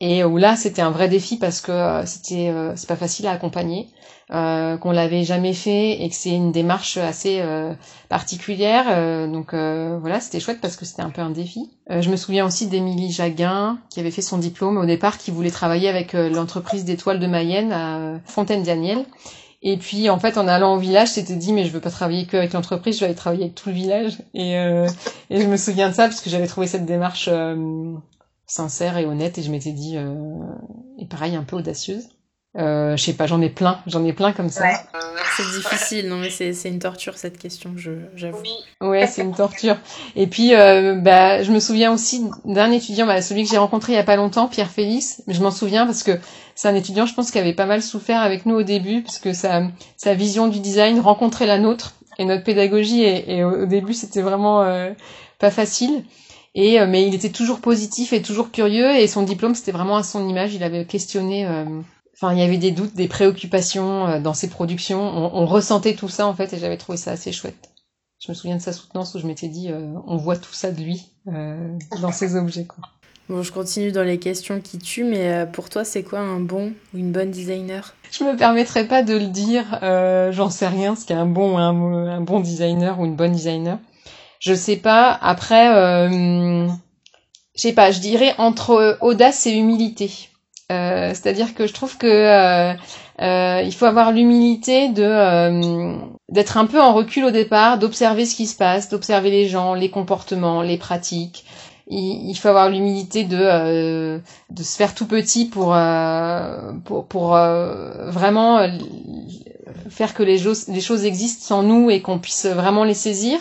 S2: et où là c'était un vrai défi parce que euh, c'était euh, c'est pas facile à accompagner euh, qu'on l'avait jamais fait et que c'est une démarche assez euh, particulière. Euh, donc voilà, c'était chouette parce que c'était un peu un défi. je me souviens aussi d'Émilie Jaguin qui avait fait son diplôme au départ, qui voulait travailler avec l'entreprise d'étoiles de Mayenne à Fontaine-Daniel. Et puis en fait en allant au village, c'était dit mais je veux pas travailler que avec l'entreprise, je vais aller travailler avec tout le village. Et, et je me souviens de ça parce que j'avais trouvé cette démarche sincère et honnête et je m'étais dit et pareil un peu audacieuse. Euh, je sais pas, j'en ai plein, j'en ai plein comme ça.
S1: C'est difficile, non mais c'est une torture cette question, je j'avoue.
S2: Ouais, c'est une torture. Et puis, euh, bah, je me souviens aussi d'un étudiant, bah, celui que j'ai rencontré il y a pas longtemps, Pierre Félix. Mais je m'en souviens parce que c'est un étudiant, je pense, qui avait pas mal souffert avec nous au début, parce que sa sa vision du design rencontrait la nôtre et notre pédagogie. Et, et au, début, c'était vraiment euh, pas facile. Et euh, mais il était toujours positif et toujours curieux. Et son diplôme, c'était vraiment à son image. Il avait questionné euh, Enfin, il y avait des doutes, des préoccupations euh, dans ses productions. On, ressentait tout ça en fait, et j'avais trouvé ça assez chouette. Je me souviens de sa soutenance où je m'étais dit, euh, on voit tout ça de lui euh, dans ses objets. Quoi.
S1: Bon, je continue dans les questions qui tuent, mais pour toi, c'est quoi un bon ou une bonne designer?
S2: Je me permettrai pas de le dire. J'en sais rien, ce qu'est un bon un, un, bon designer ou une bonne designer. Je sais pas. Après, je sais pas. Je dirais entre audace et humilité. Euh, c'est-à-dire que je trouve que euh, euh, il faut avoir l'humilité de d'être un peu en recul au départ, d'observer ce qui se passe, d'observer les gens, les comportements, les pratiques. Il, faut avoir l'humilité de de se faire tout petit pour pour, pour vraiment faire que les, les choses existent sans nous et qu'on puisse vraiment les saisir.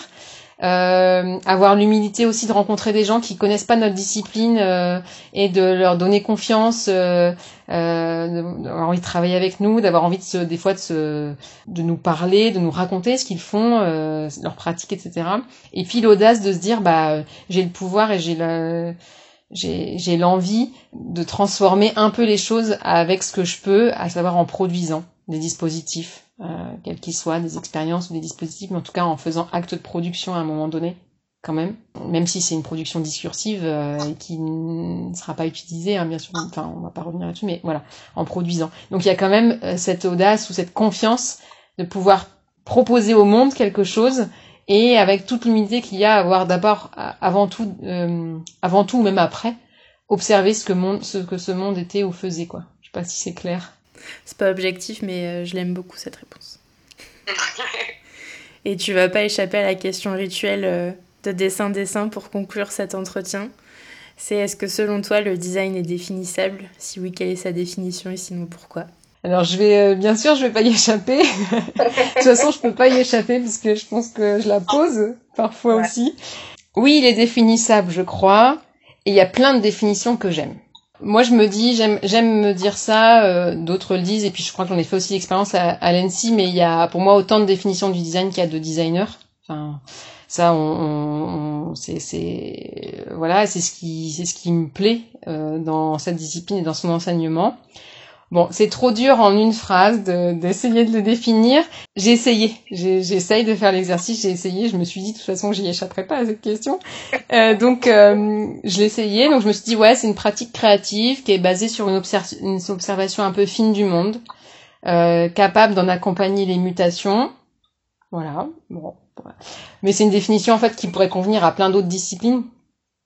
S2: Euh, avoir l'humilité aussi de rencontrer des gens qui connaissent pas notre discipline euh, et de leur donner confiance, euh, euh d'avoir envie de travailler avec nous, d'avoir envie de se, des fois de, se, de nous parler, de nous raconter ce qu'ils font, euh, leurs pratiques, etc. Et puis l'audace de se dire bah j'ai le pouvoir et j'ai la j'ai l'envie de transformer un peu les choses avec ce que je peux, à savoir en produisant des dispositifs, euh, quels qu'ils soient, des expériences ou des dispositifs, mais en tout cas en faisant acte de production à un moment donné, quand même, même si c'est une production discursive euh, qui ne sera pas utilisée, hein, bien sûr, enfin on va pas revenir là-dessus, mais voilà, en produisant. Donc il y a quand même euh, cette audace ou cette confiance de pouvoir proposer au monde quelque chose et avec toute l'humilité qu'il y a à avoir d'abord, avant tout, euh, avant tout, même après, observer ce que, monde, ce que ce monde était ou faisait, quoi. Je sais pas si c'est clair.
S1: C'est pas objectif, mais euh, je l'aime beaucoup cette réponse. et tu vas pas échapper à la question rituelle euh, de dessin-dessin pour conclure cet entretien. C'est est-ce que selon toi le design est définissable? Si oui, quelle est sa définition? Et sinon pourquoi?
S2: Alors je vais euh, bien sûr je vais pas y échapper. de toute façon je peux pas y échapper parce que je pense que je la pose parfois aussi. Oui il est définissable je crois et il y a plein de définitions que j'aime. Moi je me dis j'aime me dire ça, euh, d'autres le disent et puis je crois que j'en ai fait aussi l'expérience à, à l'ENSI mais il y a pour moi autant de définitions du design qu'il y a de designers. Enfin ça on, on c'est c'est voilà c'est ce qui c'est ce qui me plaît euh, dans cette discipline et dans son enseignement. Bon, c'est trop dur en une phrase d'essayer de, le définir. J'ai essayé, j'essaye de faire l'exercice, j'ai essayé, je me suis dit de toute façon j'y échapperai pas à cette question. Euh, donc euh, je l'ai essayé, donc je me suis dit ouais c'est une pratique créative qui est basée sur une, une observation un peu fine du monde, euh, capable d'en accompagner les mutations. Voilà, bon. Mais c'est une définition en fait qui pourrait convenir à plein d'autres disciplines.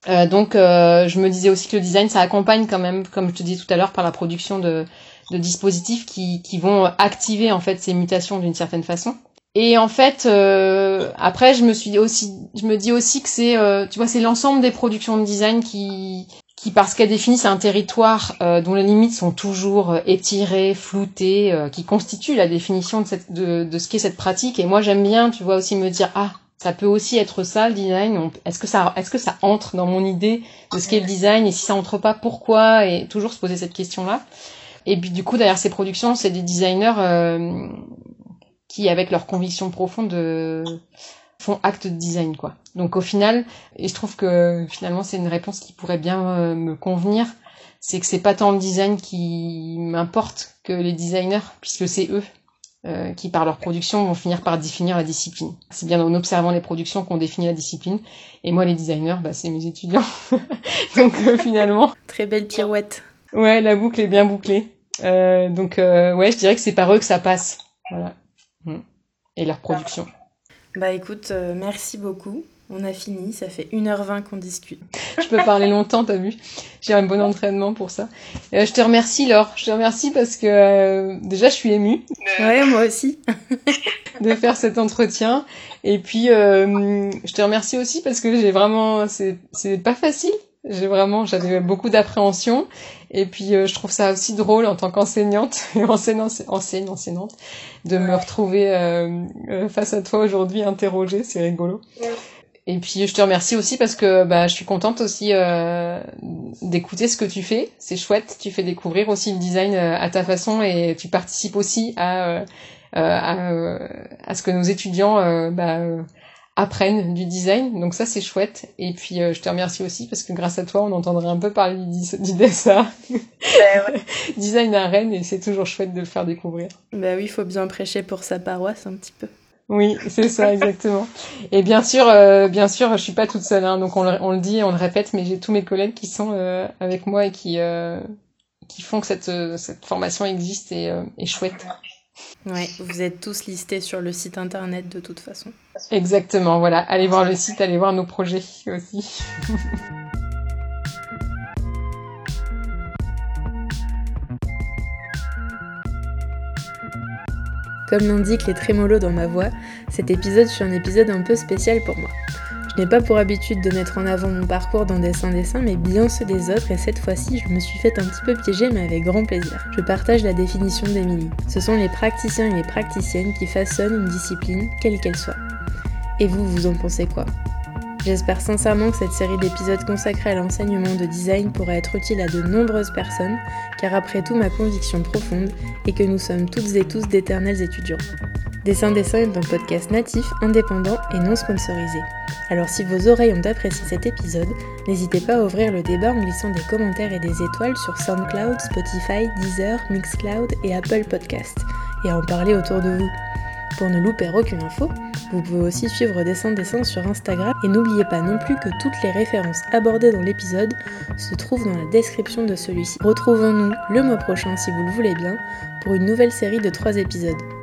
S2: Euh, donc euh, je me disais aussi que le design ça accompagne quand même, comme je te disais tout à l'heure, par la production de, de dispositifs qui, qui vont activer en fait ces mutations d'une certaine façon. Et en fait, euh, après, je me suis aussi, je me dis aussi que c'est, euh, tu vois, c'est l'ensemble des productions de design qui, qui parce qu'elles définissent un territoire euh, dont les limites sont toujours étirées, floutées, qui constituent la définition de, cette, de, de ce qu'est cette pratique. Et moi, j'aime bien, tu vois, aussi me dire, ah, ça peut aussi être ça le design. Est-ce que ça, est-ce que ça entre dans mon idée de ce qu'est le design? Et si ça entre pas, pourquoi? Et toujours se poser cette question-là. Et puis du coup, derrière ces productions, c'est des designers euh, qui, avec leur conviction profonde, euh, font acte de design, quoi. Donc au final, et je trouve que finalement c'est une réponse qui pourrait bien euh, me convenir, c'est que c'est pas tant le design qui m'importe que les designers, puisque c'est eux euh, qui par leur production vont finir par définir la discipline. C'est bien en observant les productions qu'on définit la discipline. Et moi, les designers, bah, c'est mes étudiants. Donc finalement.
S1: Très belle pirouette.
S2: Ouais, la boucle est bien bouclée. Euh, donc euh, ouais, je dirais que c'est par eux que ça passe. Voilà. Mm. Et leur production.
S1: Bah écoute, euh, merci beaucoup. On a fini, ça fait 1h20 qu'on discute.
S2: je peux parler longtemps, t'as vu? J'ai un bon entraînement pour ça. je te remercie Laure, je te remercie parce que déjà je suis émue.
S1: Ouais, moi aussi.
S2: de faire cet entretien. Et puis je te remercie aussi parce que j'ai vraiment... C'est pas facile j'ai vraiment, j'avais beaucoup d'appréhension. Et puis, euh, je trouve ça aussi drôle en tant qu'enseignante, enseignante, enseignante, de me retrouver euh, euh, face à toi aujourd'hui interrogée. C'est rigolo. Et puis, je te remercie aussi parce que bah, je suis contente aussi d'écouter ce que tu fais. C'est chouette. Tu fais découvrir aussi le design à ta façon et tu participes aussi à, à, à, ce que nos étudiants bah, apprennent du design. Donc ça, c'est chouette. Et puis, euh, je te remercie aussi parce que grâce à toi, on entendrait un peu parler du, du DSA. design à Rennes et c'est toujours chouette de le faire découvrir.
S1: Bah oui, il faut bien prêcher pour sa paroisse un petit peu.
S2: Oui, c'est ça, exactement. Et bien sûr, euh, bien sûr, je suis pas toute seule, hein, donc on le, on le, dit, on le répète, mais j'ai tous mes collègues qui sont euh, avec moi et qui qui font que cette, cette formation existe et est chouette.
S1: Ouais, vous êtes tous listés sur le site internet de toute façon.
S2: Exactement, voilà. Allez voir le site, allez voir nos projets aussi.
S1: Comme l'indiquent les trémolos dans ma voix, cet épisode fut un épisode un peu spécial pour moi. Je n'ai pas pour habitude de mettre en avant mon parcours dans Dessin Dessin, mais bien ceux des autres, et cette fois-ci, je me suis fait un petit peu piéger, mais avec grand plaisir. Je partage la définition d'Emilie. Ce sont les praticiens et les praticiennes qui façonnent une discipline, quelle qu'elle soit. Et vous, vous en pensez quoi? J'espère sincèrement que cette série d'épisodes consacrés à l'enseignement de design pourra être utile à de nombreuses personnes, car après tout ma conviction profonde est que nous sommes toutes et tous d'éternels étudiants. Dessin Dessin est un podcast natif, indépendant et non sponsorisé. Alors si vos oreilles ont apprécié cet épisode, n'hésitez pas à ouvrir le débat en glissant des commentaires et des étoiles sur SoundCloud, Spotify, Deezer, Mixcloud et Apple Podcast, et à en parler autour de vous. Pour ne louper aucune info, vous pouvez aussi suivre Dessin Dessin sur Instagram et n'oubliez pas non plus que toutes les références abordées dans l'épisode se trouvent dans la description de celui-ci. Retrouvons-nous le mois prochain si vous le voulez bien pour une nouvelle série de 3 épisodes.